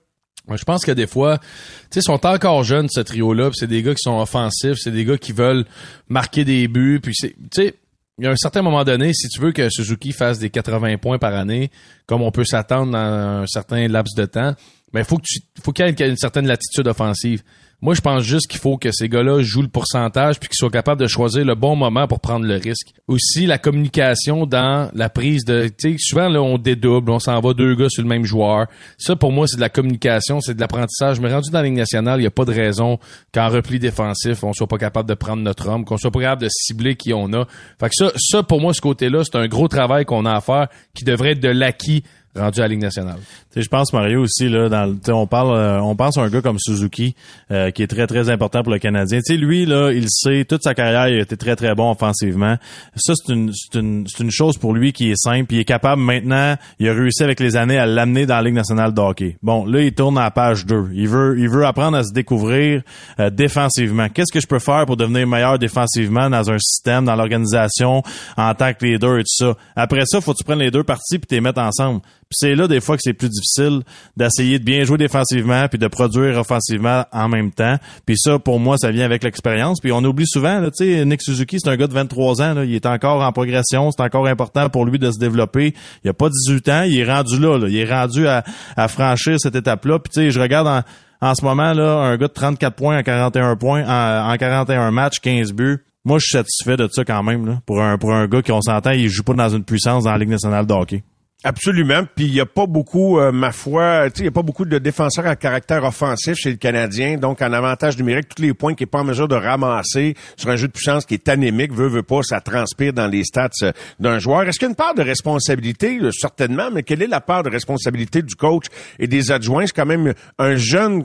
Je pense que des fois, tu sais, ils sont encore jeunes, ce trio-là, c'est des gars qui sont offensifs, c'est des gars qui veulent marquer des buts, puis c'est, tu sais, il y a un certain moment donné, si tu veux que Suzuki fasse des 80 points par année, comme on peut s'attendre dans un certain laps de temps, ben, faut que tu, faut qu'il y ait une certaine latitude offensive. Moi, je pense juste qu'il faut que ces gars-là jouent le pourcentage puis qu'ils soient capables de choisir le bon moment pour prendre le risque. Aussi, la communication dans la prise de, tu sais, souvent, là, on dédouble, on s'en va deux gars sur le même joueur. Ça, pour moi, c'est de la communication, c'est de l'apprentissage. Mais rendu dans la Ligue nationale, il n'y a pas de raison qu'en repli défensif, on soit pas capable de prendre notre homme, qu'on soit pas capable de cibler qui on a. Fait que ça, ça, pour moi, ce côté-là, c'est un gros travail qu'on a à faire qui devrait être de l'acquis rendu à la Ligue nationale. Je pense Mario aussi là dans le- on parle euh, on pense à un gars comme Suzuki euh, qui est très très important pour le Canadien. Tu sais lui là, il sait toute sa carrière il a été très très bon offensivement. Ça c'est une c'est une c'est une chose pour lui qui est simple, il est capable maintenant, il a réussi avec les années à l'amener dans la Ligue nationale de hockey. Bon, là il tourne à la page 2. Il veut il veut apprendre à se découvrir euh, défensivement. Qu'est-ce que je peux faire pour devenir meilleur défensivement dans un système, dans l'organisation en tant que leader et tout ça? Après ça, faut que tu prennes les deux parties puis les mettes ensemble. C'est là des fois que c'est plus difficile d'essayer de bien jouer défensivement puis de produire offensivement en même temps. Puis ça, pour moi, ça vient avec l'expérience. Puis on oublie souvent, tu sais, Nick Suzuki, c'est un gars de 23 ans. Là, il est encore en progression. C'est encore important pour lui de se développer. Il a pas 18 ans. Il est rendu là. là. Il est rendu à, à franchir cette étape-là. Puis tu sais, je regarde en, en ce moment là un gars de 34 points en 41 points en, en 41 matchs, 15 buts. Moi, je suis satisfait de ça quand même. Là, pour un pour un gars qui, on s'entend, il joue pas dans une puissance dans la Ligue nationale de hockey. Absolument. Puis il y a pas beaucoup, euh, ma foi, il y a pas beaucoup de défenseurs à caractère offensif chez le Canadien. Donc, en avantage numérique, tous les points qu'il n'est pas en mesure de ramasser sur un jeu de puissance qui est anémique, veut, veut pas, ça transpire dans les stats euh, d'un joueur. Est-ce qu'il y a une part de responsabilité? Euh, certainement, mais quelle est la part de responsabilité du coach et des adjoints? C'est quand même un jeune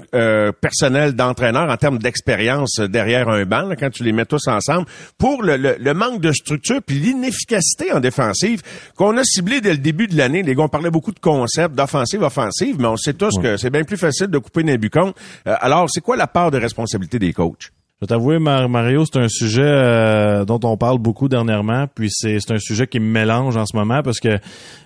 personnel d'entraîneur en termes d'expérience derrière un banc, quand tu les mets tous ensemble, pour le, le manque de structure puis l'inefficacité en défensive qu'on a ciblé dès le début de la les gars, on parlait beaucoup de concepts d'offensive, offensive, mais on sait tous que c'est bien plus facile de couper des bucons. Euh, alors, c'est quoi la part de responsabilité des coachs? Je vais t'avouer, Mario, c'est un sujet euh, dont on parle beaucoup dernièrement, puis c'est un sujet qui me mélange en ce moment parce que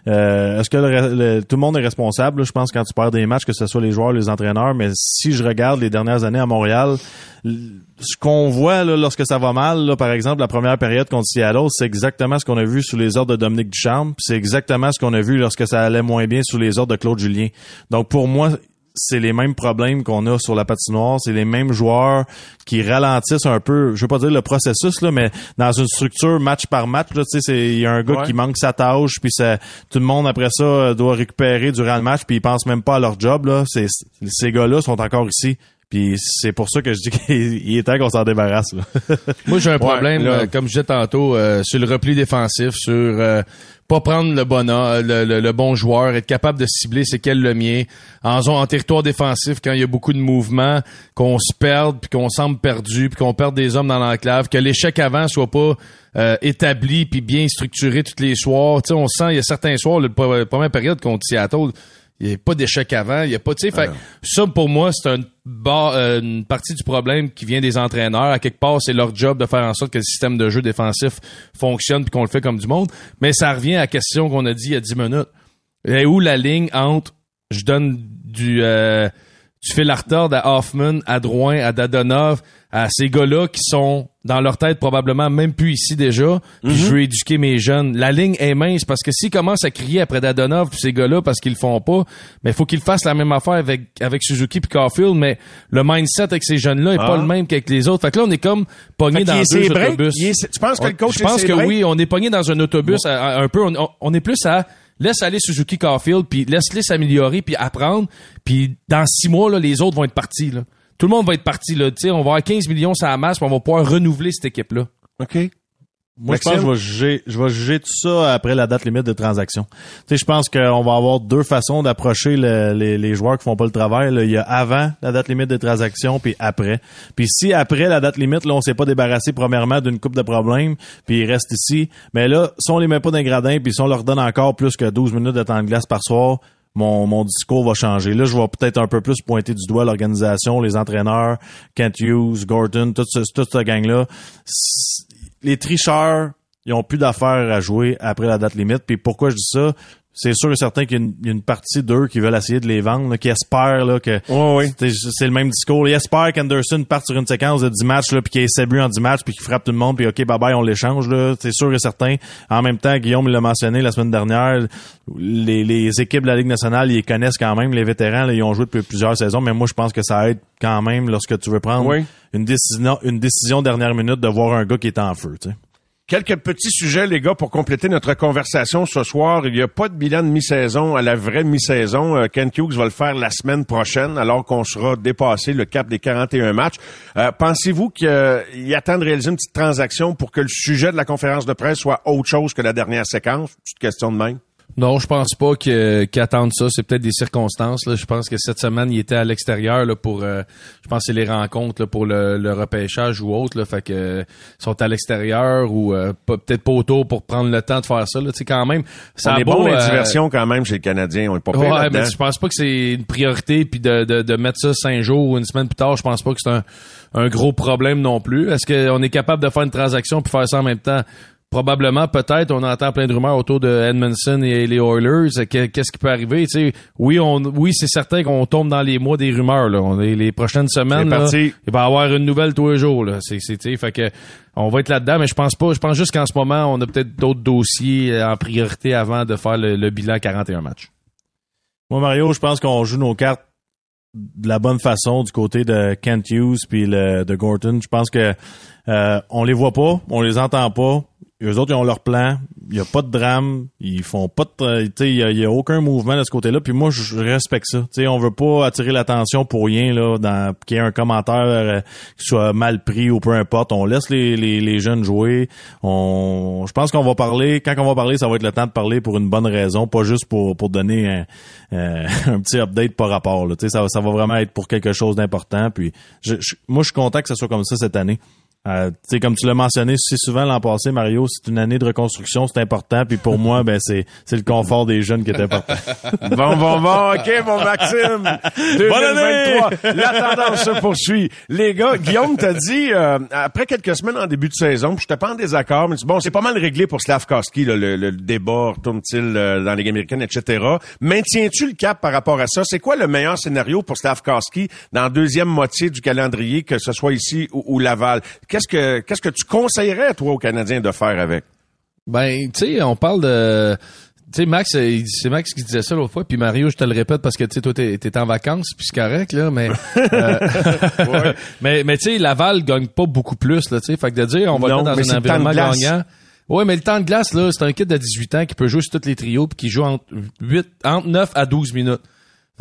euh, est-ce que tout le monde est responsable? je pense quand tu perds des matchs, que ce soit les joueurs, les entraîneurs, mais si je regarde les dernières années à Montréal, ce qu'on voit là, lorsque ça va mal, par exemple, la première période contre Seattle, c'est exactement ce qu'on a vu sous les ordres de Dominique Ducharme, c'est exactement ce qu'on a vu lorsque ça allait moins bien sous les ordres de Claude Julien. Donc pour moi, c'est les mêmes problèmes qu'on a sur la patinoire, c'est les mêmes joueurs qui ralentissent un peu, je veux pas dire le processus là, mais dans une structure match par match tu sais, il y a un gars qui manque sa tâche, puis ça, tout le monde après ça doit récupérer durant le match, puis ils pensent même pas à leur job là. C'est, ces gars-là sont encore ici. Puis c'est pour ça que je dis qu'il est temps qu'on s'en débarrasse. Moi, j'ai un problème, euh, comme je disais tantôt, euh, sur le repli défensif, sur euh, pas prendre le bon le, le, bon joueur, être capable de cibler c'est quel le mien en zone en territoire défensif quand il y a beaucoup de mouvements, qu'on se perde puis qu'on semble perdu puis qu'on perde des hommes dans l'enclave, que l'échec avant soit pas établi puis bien structuré tous les soirs. Tu sais, on sent il y a certains soirs, la première période contre Seattle, il n'y a pas d'échec avant, il y a pas, tu sais, ah ça pour moi c'est un euh, une partie du problème qui vient des entraîneurs. À quelque part, c'est leur job de faire en sorte que le système de jeu défensif fonctionne puis qu'on le fait comme du monde. Mais ça revient à la question qu'on a dit il y a 10 minutes. Et où la ligne entre je donne du euh, tu fais la retard à Hoffman, à Drouin, à Dadonov, à ces gars-là qui sont dans leur tête probablement même plus ici déjà, puis je mhm. veux éduquer mes jeunes. La ligne est mince parce que s'ils commencent à crier après Dadonov puis ces gars-là parce qu'ils le font pas, mais il faut qu'ils fassent la même affaire avec avec Suzuki puis Caulfield, mais le mindset avec ces jeunes-là est pas ah. le même qu'avec les autres. Fait que là on est comme pogné dans deux autobus. tu penses que le coach Je pense que oui, on est pogné dans un autobus un peu on, on est plus à laisse aller Suzuki Caulfield puis laisse-les s'améliorer puis apprendre puis dans six mois là les autres vont être partis là tout le monde va être parti là. on va avoir 15 millions sur la masse, puis on va pouvoir renouveler cette équipe-là. Moi, je pense que je vais juger, je vais juger tout ça après la date limite de transaction. Tu sais, je pense qu'on va avoir deux façons d'approcher les, les, joueurs qui font pas le travail. Il y a avant la date limite de transaction, puis après. Puis si après la date limite, là, on s'est pas débarrassé premièrement d'une coupe de problèmes, puis ils restent ici, mais là, si on les met pas d'un gradin, puis si on leur donne encore plus que 12 minutes de temps de glace par soir, mon, mon discours va changer. Là, je vais peut-être un peu plus pointer du doigt l'organisation, les entraîneurs, Kent Hughes, Gordon, toute, ce, toute cette gang-là. Les tricheurs, ils ont plus d'affaires à jouer après la date limite. Puis pourquoi je dis ça? C'est sûr et certain qu'il y, a une partie d'eux qui veulent essayer de les vendre, qui espèrent là, que c'est le même discours. Ils espèrent qu'Anderson parte sur une séquence de 10 matchs là, puis qu'il ait 7 buts en 10 matchs, puis qu'il frappe tout le monde, puis OK, bye bye, on l'échange. C'est sûr et certain. En même temps, Guillaume l'a mentionné la semaine dernière, les, les, équipes de la Ligue nationale, ils connaissent quand même. Les vétérans, là, ils ont joué depuis plusieurs saisons, mais moi, je pense que ça aide quand même lorsque tu veux prendre une, décision, une décision dernière minute de voir un gars qui est en feu. sais. Quelques petits sujets, les gars, pour compléter notre conversation ce soir. Il n'y a pas de bilan de mi-saison à la vraie mi-saison. Euh, Ken Hughes va le faire la semaine prochaine, alors qu'on sera dépassé le cap des 41 matchs. Euh, pensez-vous qu'il y a temps de réaliser une petite transaction pour que le sujet de la conférence de presse soit autre chose que la dernière séquence? Petite question de même. Non, je pense pas qu'ils attendent ça. C'est peut-être des circonstances. Là. Je pense que cette semaine, il était à l'extérieur là, pour, euh, je pense, c'est les rencontres là, pour le, le, repêchage ou autre. Là, fait que ils sont à l'extérieur ou euh, peut-être pas autour pour prendre le temps de faire ça. Là. Tu sais, quand même, ça est bon la euh, diversion quand même chez les Canadiens. On est pas ouais, mais je pense pas que c'est une priorité puis de, de, de, mettre ça cinq jours ou une semaine plus tard. Je pense pas que c'est un, un gros problème non plus. Est-ce qu'on est capable de faire une transaction puis faire ça en même temps? Probablement, peut-être, on entend plein de rumeurs autour de Edmondson et les Oilers. Qu'est-ce qui peut arriver? Oui, on, oui, c'est certain qu'on tombe dans les mois des rumeurs. Là. On les prochaines semaines, là, il va y avoir une nouvelle tous les jours. Là. C'est, c'est, fait que on va être là-dedans, mais je pense pas. Je pense juste qu'en ce moment, on a peut-être d'autres dossiers en priorité avant de faire le, bilan 41 matchs. Moi, Mario, je pense qu'on joue nos cartes de la bonne façon du côté de Kent Hughes puis de Gorton. Je pense que euh, on les voit pas, on les entend pas eux autres, ils ont leur plan. Il y a pas de drame. Ils font pas de, il y a, y a aucun mouvement de ce côté-là. Puis moi, je respecte ça. Sais, on veut pas attirer l'attention pour rien, là, dans, qu'il y ait un commentaire euh, qui soit mal pris ou peu importe. On laisse les, les, les jeunes jouer. On, je pense qu'on va parler, quand on va parler, ça va être le temps de parler pour une bonne raison, pas juste pour, pour donner un, euh, un petit update par rapport, là. Ça, ça va vraiment être pour quelque chose d'important. Puis, je, je- moi, je suis content que ça soit comme ça cette année. Euh, tu sais, comme tu l'as mentionné si souvent l'an passé, Mario, c'est une année de reconstruction, c'est important. Puis pour moi, ben c'est c'est le confort des jeunes qui est important. Bon, bon, bon, OK, mon Maxime. 2023, la tendance se poursuit. Les gars, Guillaume t'a dit, euh, après quelques semaines en début de saison, puis je te pas en désaccord, mais bon, c'est pas mal réglé pour Slavkowski, là, le, le débat, retourne-t-il euh, dans Ligue américaine, etc. Maintiens-tu le cap par rapport à ça? C'est quoi le meilleur scénario pour Slavkowski dans la deuxième moitié du calendrier, que ce soit ici ou, ou Laval? Qu'est-ce que, qu'est-ce que tu conseillerais, toi, aux Canadiens de faire avec? Ben, tu sais, on parle de... Tu sais, Max, euh, c'est Max qui disait ça l'autre fois, puis Mario, je te le répète parce que, tu sais, toi, t'es t'es en vacances, puis c'est correct, là, mais... euh, mais, mais tu sais, Laval gagne pas beaucoup plus, là, tu sais, fait que de dire, on va Non, le mettre mais dans un environnement gagnant... Ouais, mais le temps de glace, là, c'est un kid de 18 ans qui peut jouer sur tous les trios, puis qui joue entre, 8, entre 9 à 12 minutes.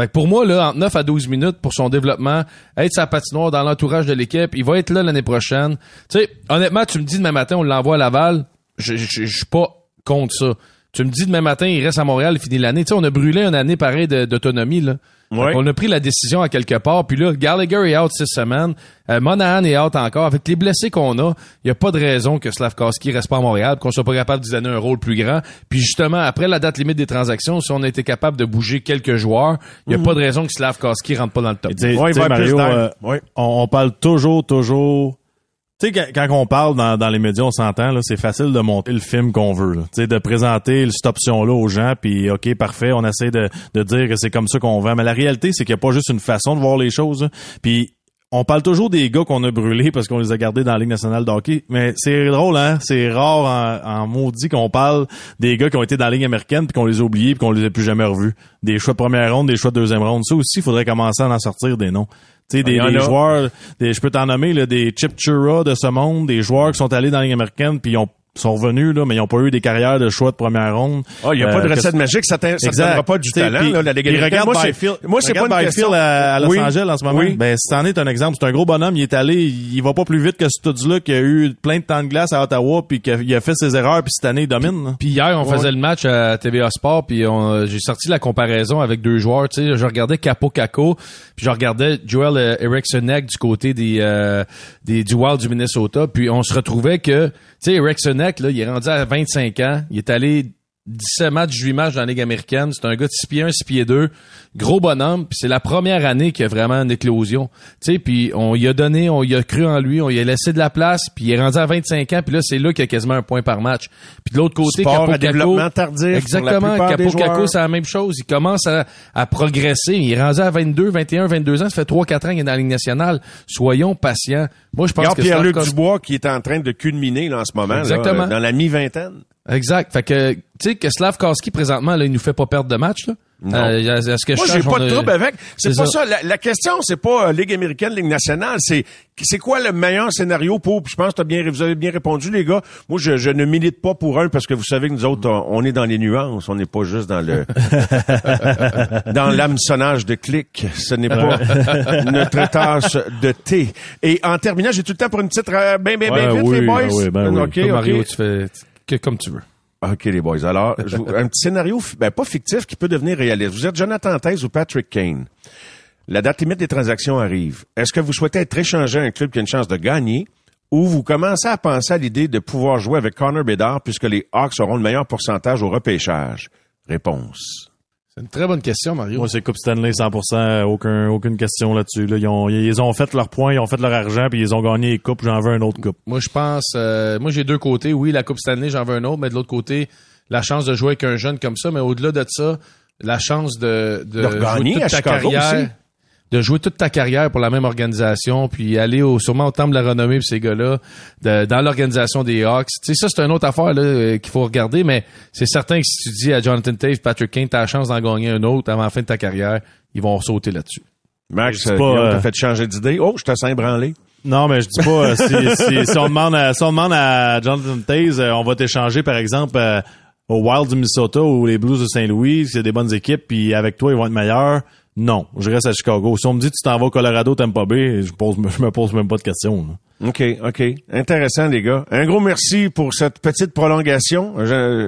Fait que pour moi, là, entre 9 à 12 minutes pour son développement, être sa patinoire dans l'entourage de l'équipe, il va être là l'année prochaine. Tu sais, honnêtement, tu me dis demain matin, on l'envoie à Laval, je suis pas contre ça. Tu me dis demain matin, il reste à Montréal, il finit l'année. Tu sais, on a brûlé une année pareille d'autonomie, là. Ouais. Qu'on a pris la décision à quelque part, puis là, Gallagher est out six semaines, euh, Monahan est out encore. Avec les blessés qu'on a, il y a pas de raison que Slavkowski reste pas à Montréal, qu'on soit pas capable de lui donner un rôle plus grand. Puis justement, après la date limite des transactions, si on a été capable de bouger quelques joueurs, il y a pas de raison que Slavkowski rentre pas dans le top. Ouais, Mario, euh, Ouais. on, on parle toujours, toujours. Tu sais, quand, on parle dans, les médias, on s'entend, là, c'est facile de monter le film qu'on veut. Tu de présenter cette option-là aux gens, puis OK, parfait, on essaie de, dire que c'est comme ça qu'on vend. Mais la réalité, c'est qu'il n'y a pas juste une façon de voir les choses. Puis on parle toujours des gars qu'on a brûlés parce qu'on les a gardés dans la Ligue nationale de hockey. Mais c'est drôle, hein? C'est rare en, en maudit qu'on parle des gars qui ont été dans la Ligue américaine puis qu'on les a oubliés puis qu'on les a plus jamais revus. Des choix de première ronde, des choix de deuxième ronde. Ça aussi, il faudrait commencer à en sortir des noms. Tu sais, des, joueurs, des, je peux t'en nommer, là, des Chip Chura de ce monde, des joueurs qui sont allés dans la Ligue américaine puis ils ont sont revenus, là, mais ils ont pas eu des carrières de choix de première ronde. Ah, il n'y a Euh, pas de que- recette magique, ça ne pas du talent, là, la américaine. regarde Moi, c'est- Byfield, moi, c'est pas une question. à, à Los Oui. Angeles en ce moment. Oui. Ben, cette année est un exemple. C'est un gros bonhomme. Il est allé, il va pas plus vite que ce là qui a eu plein de temps de glace à Ottawa puis qu'il a fait ses erreurs puis cette année il domine. là. Puis hier, on faisait le match à TVA Sport, puis on- j'ai sorti la comparaison avec deux joueurs. Tu sais, je regardais Capo Caco, puis je regardais Joel euh, Erikssonek du côté des, euh, des du Wild du Minnesota, puis on se retrouvait que, tu sais, Il est rendu à 25 ans, il est allé 17 matchs, 8 matchs dans la Ligue américaine. C'est un gars de 6 pieds 1, 6 pieds 2. Gros bonhomme. Puis c'est la première année qu'il y a vraiment une éclosion. Tu sais, puis on y a donné, on y a cru en lui, on y a laissé de la place. Puis il est rendu à 25 ans. Puis là, c'est là qu'il y a quasiment un point par match. Puis de l'autre côté, Sport Capo à développement tardif Exactement. plupart des Capo Caco, joueurs. c'est la même chose. Il commence à, à progresser. Il est rendu à 22, 21, 22 ans. Ça fait 3-4 ans qu'il est dans la Ligue nationale. Soyons patients. Moi, je pense Regarde que Pierre-Luc Dubois qui est en train de culminer là, en ce moment, Exactement. euh, dans la mi-vingtaine. Exact. Fait que, tu sais, que Slavkowski, présentement, là, il nous fait pas perdre de match, là. Euh, est-ce que je Moi, j'ai pas de trouble avec. C'est pas ça. ça. La, la question, c'est pas euh, Ligue américaine, Ligue nationale. C'est c'est quoi le meilleur scénario pour. puis Je pense que t'as bien, vous avez bien répondu, les gars. Moi, je, je ne milite pas pour un parce que vous savez que nous autres, on, on est dans les nuances. On n'est pas juste dans le dans l'hameçonnage de clics. Ce n'est pas notre tâche de thé. Et en terminant, j'ai tout le temps pour une petite euh, ben ben ben Ouais, vite, oui, les boys. ah oui, ben oui. Mario, tu fais que comme tu veux. OK, les boys. Alors, un petit scénario, ben, pas fictif, qui peut devenir réaliste. Vous êtes Jonathan Taze ou Patrick Kane. La date limite des transactions arrive. Est-ce que vous souhaitez être échangé à un club qui a une chance de gagner ou vous commencez à penser à l'idée de pouvoir jouer avec Connor Bedard puisque les Hawks auront le meilleur pourcentage au repêchage? Réponse. C'est une très bonne question, Mario. Moi, c'est Coupe Stanley 100%, aucun, aucune question là-dessus. Là. Ils, ont, ils ont fait leur point, ils ont fait leur argent, puis ils ont gagné les coupes. J'en veux un autre coupe. Moi, je pense, euh, moi, j'ai deux côtés. Oui, la Coupe Stanley, j'en veux un autre, mais de l'autre côté, la chance de jouer avec un jeune comme ça, mais au-delà de ça, la chance de, de, De regagner jouer toute à ta Chicago carrière. aussi. De jouer toute ta carrière pour la même organisation, puis aller au, sûrement au temple de la renommée pour ces gars-là, de- dans l'organisation des Hawks. Tu sais, ça, c'est une autre affaire là, euh, qu'il faut regarder, mais c'est certain que si tu dis à Jonathan Taves, Patrick Kane, t'as la chance d'en gagner un autre avant la fin de ta carrière, ils vont sauter là-dessus. Max, C'est euh, pas, euh, fait changer d'idée? Oh, je te sens ébranlé. Non, mais je dis pas, euh, si, si, si on demande à, si on demande à Jonathan Taze, euh, on va t'échanger, par exemple, euh, au Wild du Minnesota ou les Blues de Saint-Louis, c'est des bonnes équipes, puis avec toi, ils vont être meilleurs. Non, je reste à Chicago. Si on me dit tu t'en vas au Colorado, t'aimes pas bien, je, pose, je me pose même pas de questions. là. OK, OK. Intéressant, les gars. Un gros merci pour cette petite prolongation.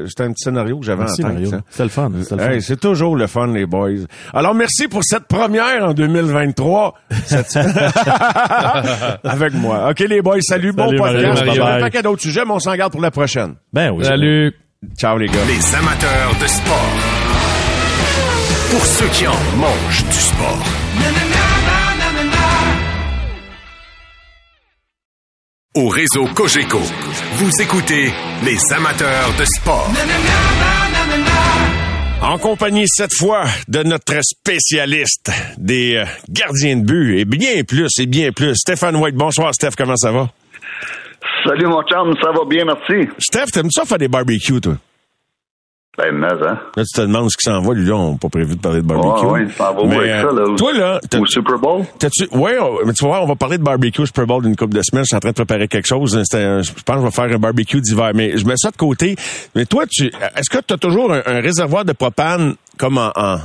C'était un petit scénario que j'avais en Merci, tête. C'était le fun. Hey, c'est toujours le fun, les boys. Alors, merci pour cette première en 2023. Cette- Avec moi. OK, les boys, salut. bon Salut, podcast. Mario. J'ai un paquet d'autres sujets, mais on s'en garde pour la prochaine. Ben oui. Salut. Ciao, les gars. Les amateurs de sport. Pour ceux qui en mangent du sport. Au réseau Cogeco, vous écoutez les amateurs de sport. En compagnie cette fois de notre spécialiste des euh, gardiens de but et bien plus et bien plus. Stéphane White. Bonsoir, Steph. Comment ça va? Salut mon chum, ça va bien, merci. Steph, t'aimes ça faire des barbecues, toi? Ben, mais, hein? Là, tu te demandes ce qui s'en va. Lui, là, on n'a pas prévu de parler de barbecue. Ouais, ouais, ça va Mais, avec ça, là? euh, Toi, là, Au Super Bowl? t'as-tu... Ouais, mais tu vas voir, on va parler de barbecue au Super Bowl d'une couple de semaines. Je suis en train de préparer quelque chose. Un- je pense que je vais faire un barbecue d'hiver. Mais je mets ça de côté. Mais toi, tu, est-ce que tu as toujours un, un réservoir de propane comme en, en-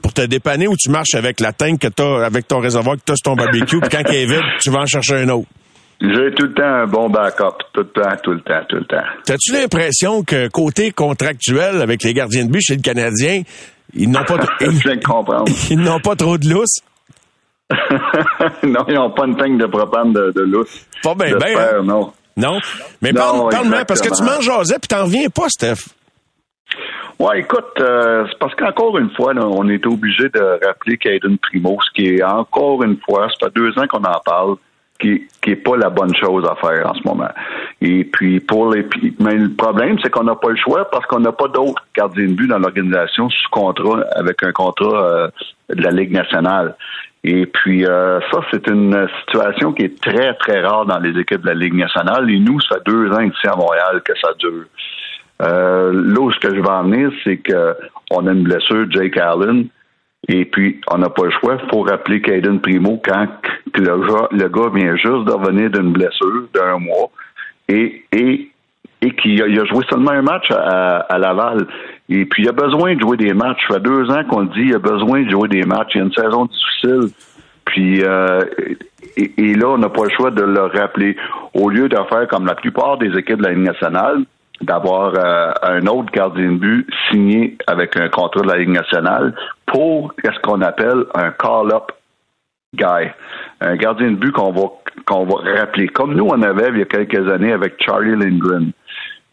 pour te dépanner ou tu marches avec la tank que t'as, avec ton réservoir que t'as sur ton barbecue, puis quand il est vide, tu vas en chercher un autre? J'ai tout le temps un bon backup. Tout le temps, tout le temps, tout le temps. T'as-tu l'impression que côté contractuel avec les gardiens de but chez le Canadien, ils n'ont pas, comprendre. ils n'ont pas trop de lousse? non, ils n'ont pas une tank de propane de, de lousse. Pas bien, bien. Hein? non. Non? Mais parle, parle-moi, parce que tu m'en jasais puis t'en reviens pas, Steph. Ouais, écoute, euh, c'est parce qu'encore une fois, là, on est obligé de rappeler Caden Primo, ce qui est encore une fois, ça fait deux ans qu'on en parle, qui, qui est pas la bonne chose à faire en ce moment. Et puis pour les, mais le problème, c'est qu'on n'a pas le choix parce qu'on n'a pas d'autres gardiens de but dans l'organisation sous contrat avec un contrat euh, de la Ligue nationale. Et puis euh, ça, c'est une situation qui est très très rare dans les équipes de la Ligue nationale. Et nous, ça fait deux ans ici à Montréal que ça dure. Euh, là où ce que je vais en venir, c'est que on a une blessure, Jake Allen, et puis on n'a pas le choix. Il faut rappeler Caden Primo quand le, gars, vient juste de revenir d'une blessure d'un mois et, et, et qu'il a, il a joué seulement un match à, à Laval. Et puis il a besoin de jouer des matchs. Ça fait deux ans qu'on le dit, il a besoin de jouer des matchs. Il y a une saison difficile. Puis euh, et, et là, on n'a pas le choix de le rappeler. Au lieu de faire comme la plupart des équipes de la Ligue nationale, d'avoir euh, un autre gardien de but signé avec un contrat de la Ligue nationale pour ce qu'on appelle un call-up guy. Un gardien de but qu'on va qu'on va rappeler. Comme nous, on avait il y a quelques années avec Charlie Lindgren.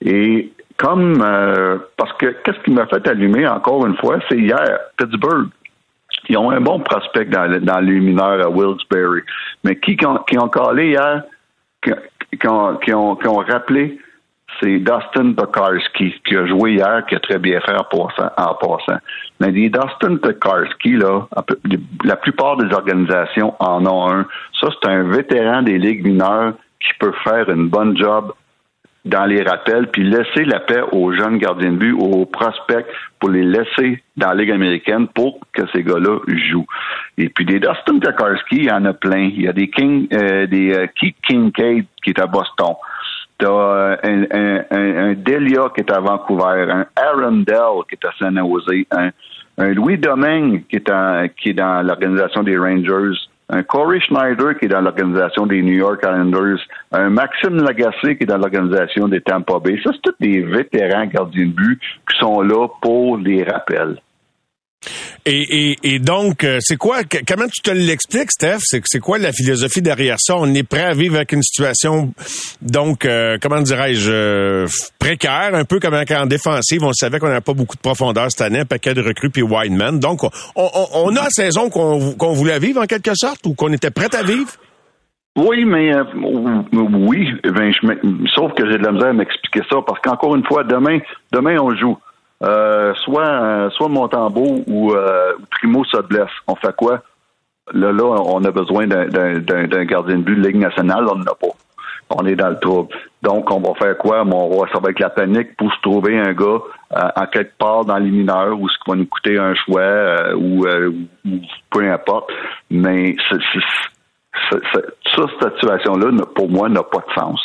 Et comme euh, parce que qu'est-ce qui m'a fait allumer encore une fois, c'est hier, Pittsburgh. Ils ont un bon prospect dans, dans les mineurs à Wilkes-Barre. Mais qui, qui ont, qui ont callé hier, qui ont, qui, ont, qui ont rappelé, c'est Dustin Tokarski qui a joué hier, qui a très bien fait en passant. Mais les Dustin Tokarski, là, la plupart des organisations en ont un. Ça, c'est un vétéran des ligues mineures qui peut faire une bonne job dans les rappels, puis laisser la paix aux jeunes gardiens de but, aux prospects, pour les laisser dans la Ligue américaine pour que ces gars-là jouent. Et puis des Dustin Tokarski, il y en a plein. Il y a des King, euh, des euh, Keith Kincaid qui est à Boston. Euh, un, Delia qui est à Vancouver, un Aaron Dell qui est à San Jose, un, Louis Domingue qui est, qui est dans l'organisation des Rangers, un Corey Schneider qui est dans l'organisation des New York Islanders, un Maxime Lagacé qui est dans l'organisation des Tampa Bay. Ça, c'est tous des vétérans gardiens de but qui sont là pour les rappels. Et, et, donc, euh, c'est quoi, comment tu te l'expliques, Steph? C'est, quoi la philosophie derrière ça? On est prêt à vivre avec une situation, donc, euh, comment dirais-je, euh, précaire, un peu comme en défensive. On savait qu'on n'avait pas beaucoup de profondeur cette année, un paquet de recrues puis Wideman. Donc, on, a la saison qu'on, voulait vivre en quelque sorte ou qu'on était prêt à vivre? Oui, mais euh, oui, ben, sauf que j'ai de la misère à m'expliquer ça parce qu'encore une fois, demain, demain on joue. Euh, soit euh, soit Montembeau ou euh, Primo se blesse. On fait quoi? Là, là, on a besoin d'un- gardien de but de Ligue nationale, on n'en a pas. On est dans le trouble. Donc, on va faire quoi? Bon, on va, ça va être la panique pour se trouver un gars euh, en quelque part dans les mineurs ou ce qui va nous coûter un choix euh, ou, euh, ou peu importe. Mais ça, cette situation-là, pour moi, n'a pas de sens.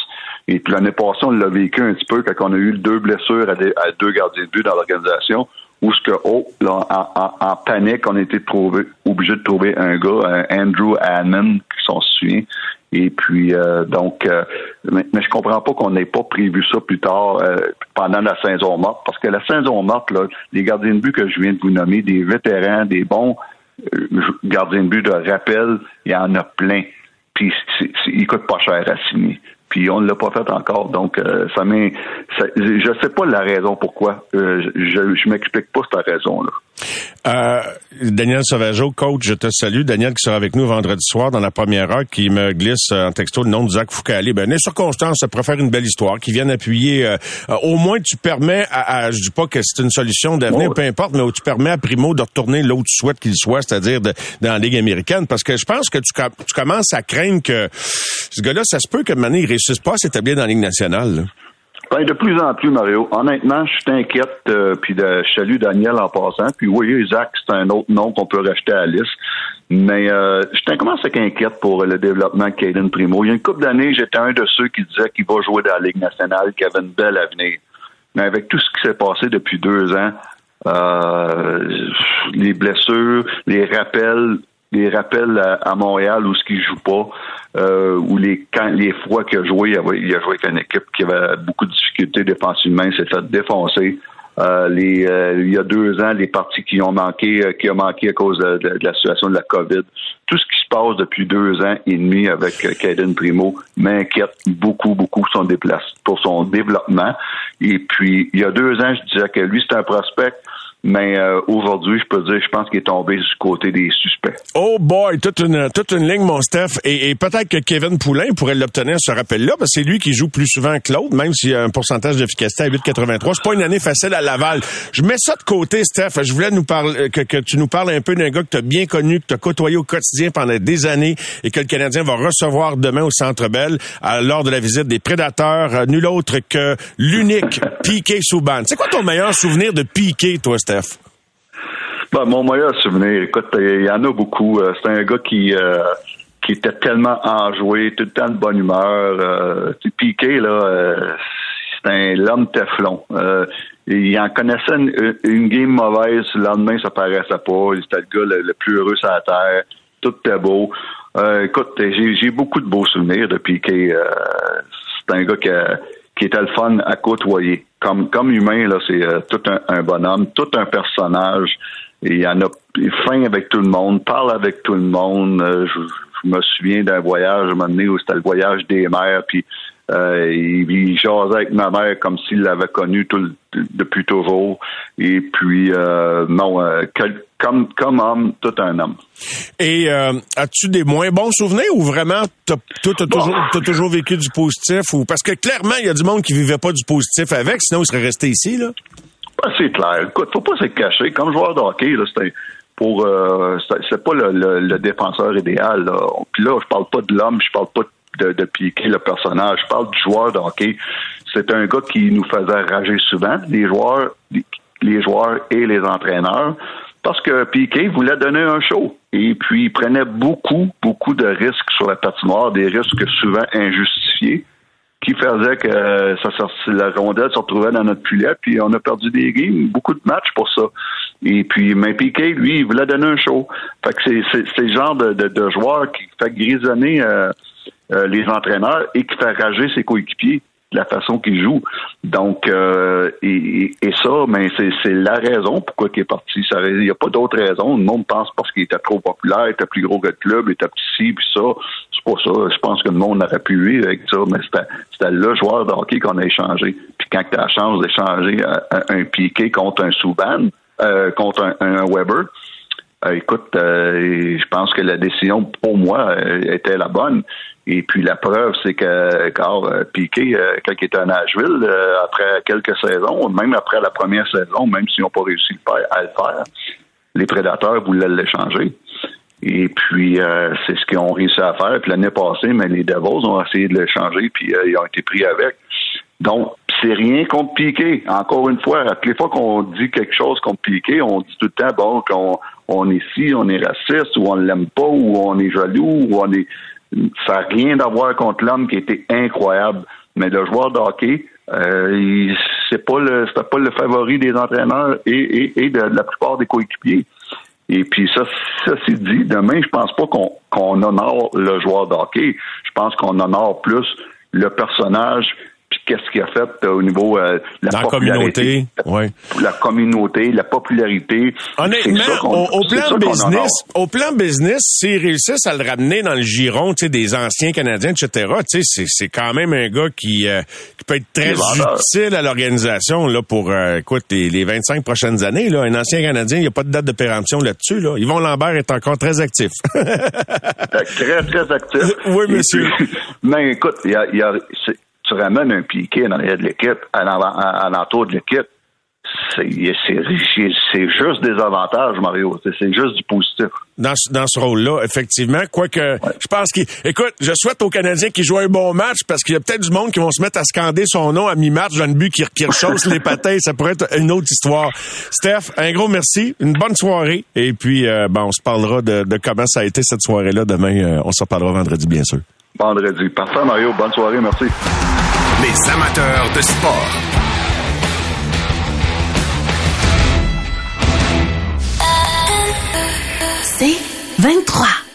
Et puis l'année passée, on l'a vécu un petit peu quand on a eu deux blessures à, deux gardiens de but dans l'organisation, où ce que, oh, là, en, panique, on a été obligé de trouver un gars, Andrew Hammond, qui s'en souvient. Et puis, euh, donc, euh, mais, je comprends pas qu'on n'ait pas prévu ça plus tard euh, pendant la saison morte, parce que la saison morte, là, les gardiens de but que je viens de vous nommer, des vétérans, des bons gardiens de but de rappel, il y en a plein. Puis, il coûte pas cher à signer puis on ne l'a pas fait encore. Donc, euh, ça m'est, je sais pas la raison pourquoi. Euh, je, je m'explique pas cette raison-là. Euh, Daniel Sauvageau, coach, je te salue. Daniel qui sera avec nous vendredi soir dans la première heure, qui me glisse en texto le nom de Zach Foucault. Ben, les circonstances, ça préfère une belle histoire, qui viennent appuyer. au moins, tu permets à, je dis pas que c'est une solution d'avenir, peu importe, mais où tu permets à Primo de retourner là où tu souhaites qu'il soit, c'est-à-dire dans la Ligue américaine, parce que je pense que tu, tu commences à craindre que ce gars-là, ça se peut que Mané réussisse pas à s'établir dans la Ligue nationale. Ben, de plus en plus, Mario. Honnêtement, je suis inquiète, euh, puis de, je salue Daniel en passant. Puis oui, Isaac, c'est un autre nom qu'on peut racheter à la liste. Mais euh, je commence à inquiète pour le développement de Caden Primo. Il y a une couple d'années, j'étais un de ceux qui disaient qu'il va jouer dans la Ligue nationale, qu'il avait une belle avenir. Mais avec tout ce qui s'est passé depuis deux ans, euh, les blessures, les rappels, les rappels à, Montréal où ce qu'il joue pas, euh, où les quand les fois qu'il a joué, il a, joué avec une équipe qui avait beaucoup de difficultés défensivement, il s'est fait défoncer. Euh, les, euh, il y a deux ans, les parties qui ont manqué, euh, qui ont manqué à cause de, la situation de la COVID. Tout ce qui se passe depuis deux ans et demi avec Caden Primo m'inquiète beaucoup, beaucoup son déplace, pour son développement. Et puis, il y a deux ans, je disais que lui, c'est un prospect mais euh, aujourd'hui, je peux dire, je pense qu'il est tombé du côté des suspects. Oh boy, toute une toute une ligne, mon Steph. Et, peut-être que Kevin Poulain pourrait l'obtenir ce rappel-là, parce que c'est lui qui joue plus souvent que l'autre, même s'il a un pourcentage d'efficacité à 8,83. C'est pas une année facile à Laval. Je mets ça de côté, Steph. Je voulais nous parler que, que tu nous parles un peu d'un gars que tu as bien connu, que tu as côtoyé au quotidien pendant des années et que le Canadien va recevoir demain au Centre Bell lors de la visite des Prédateurs. Euh, nul autre que l'unique Piqué Souban. C'est quoi ton meilleur souvenir de Piqué, toi, Steph? Ben, mon meilleur souvenir, écoute, il y en a beaucoup. Euh, c'est un gars qui euh, qui était tellement enjoué, tout le temps de bonne humeur. Euh, piqué, là, euh, c'est un l'homme teflon. il en connaissait une, game mauvaise, le lendemain, ça paraissait pas. C'était le gars le, plus heureux sur la terre. Tout était beau. écoute, j'ai beaucoup de beaux souvenirs de Piqué. c'est un gars qui qui était le fun à côtoyer. Comme, comme humain, là, c'est tout un, un, bonhomme, tout un personnage. Il y en a fin avec tout le monde, parle avec tout le monde. Euh, je, me souviens d'un voyage un moment donné où c'était le voyage des mères, puis euh, il, jasait avec ma mère comme s'il l'avait connu tout, depuis toujours. Et puis, euh, non, euh, comme, comme homme, tout un homme. Et as-tu des moins bons souvenirs ou vraiment, toi, t'as toujours, as toujours vécu du positif? ou Parce que clairement, il y a du monde qui vivait pas du positif avec, sinon il serait resté ici, là. C'est clair. Écoute, faut pas se cacher. Comme joueur de hockey, là, c'est pour euh, c'est pas le, le, défenseur idéal. Là. Puis là, je parle pas de l'homme, je parle pas de, de piquer le personnage. Je parle du joueur de hockey. C'est un gars qui nous faisait rager souvent, les joueurs, les joueurs et les entraîneurs, parce que Piquet voulait donner un show. Et puis, il prenait beaucoup, beaucoup de risques sur la patinoire, des risques souvent injustifiés qui faisait que euh, ça, la rondelle se retrouvait dans notre filet, puis on a perdu des games, beaucoup de matchs pour ça. Et puis, mais Piquet, lui, il voulait donner un show. Fait que c'est le genre de, de, joueur qui fait grisonner euh, euh, les entraîneurs et qui fait rager ses coéquipiers la façon qu'il joue. Donc, euh, et, ça, mais c'est la raison pourquoi il est parti. Il n'y a pas d'autre raison. Le monde pense parce qu'il était trop populaire, il était plus gros que le club, il était petit, puis ça. C'est pas ça. Je pense que le monde aurait pu vivre avec ça, mais c'était le joueur de hockey qu'on a échangé. Puis quand tu as la chance d'échanger un, piqué contre un Souban, euh, contre un, Weber, euh, écoute, je pense que la décision pour moi était la bonne. Et puis la preuve, c'est que euh, Piqué, euh, quand il était à Nashville, euh, après quelques saisons, même après la première saison, même s'ils n'ont pas réussi à le faire, les prédateurs voulaient l'échanger. Et puis c'est ce qu'ils ont réussi à faire. Puis l'année passée, mais les Devils ont essayé de l'échanger, puis ils ont été pris avec. Donc, c'est rien contre Piqué. Encore une fois, à les fois qu'on dit quelque chose contre Piqué, on dit tout le temps, bon, qu'on on est ci, on est raciste, ou on l'aime pas, ou on est jaloux, ou on est Ça n'a rien à voir contre l'homme qui était incroyable. Mais le joueur de hockey, euh, c'est pas le c'était pas le favori des entraîneurs et, et, de, la plupart des coéquipiers. Et puis ça, ça c'est dit, demain, je pense pas qu'on qu'on honore le joueur de hockey. Je pense qu'on honore plus le personnage qu'est-ce qu'il a fait euh, au niveau euh, la, la communauté, ouais. la communauté, la popularité. Honnêtement, au, plan business, au plan business, s'ils réussissent à le ramener dans le giron, tu sais, des anciens Canadiens, etc. Tu sais, c'est quand même un gars qui, euh, qui peut être très utile à l'organisation là pour, euh, écoute, les, les, 25 prochaines années. Là, un ancien Canadien, il n'y a pas de date de péremption là-dessus. Là. Yvon Lambert est encore très actif. très très actif. oui, monsieur. mais écoute, il y a, y a tu ramènes un piqué dans de l'équipe, à l'entour de l'équipe, c'est juste des avantages, Mario. C'est juste du positif. Dans, dans ce rôle-là, effectivement. Quoique, je pense qu'il... Écoute, je souhaite aux Canadiens qu'ils jouent un bon match parce qu'il y a peut-être du monde qui vont se mettre à scander son nom à mi-match dans le but qui, qui rechausse les patins. Ça pourrait être une autre histoire. Steph, un gros merci. Une bonne soirée. Et puis, euh, ben, on se parlera de, de, comment ça a été cette soirée-là. Demain, euh, on s'en parlera vendredi, bien sûr vendredi. Parfait, Mario. Bonne soirée. Merci. Les amateurs de sport. C'est 23.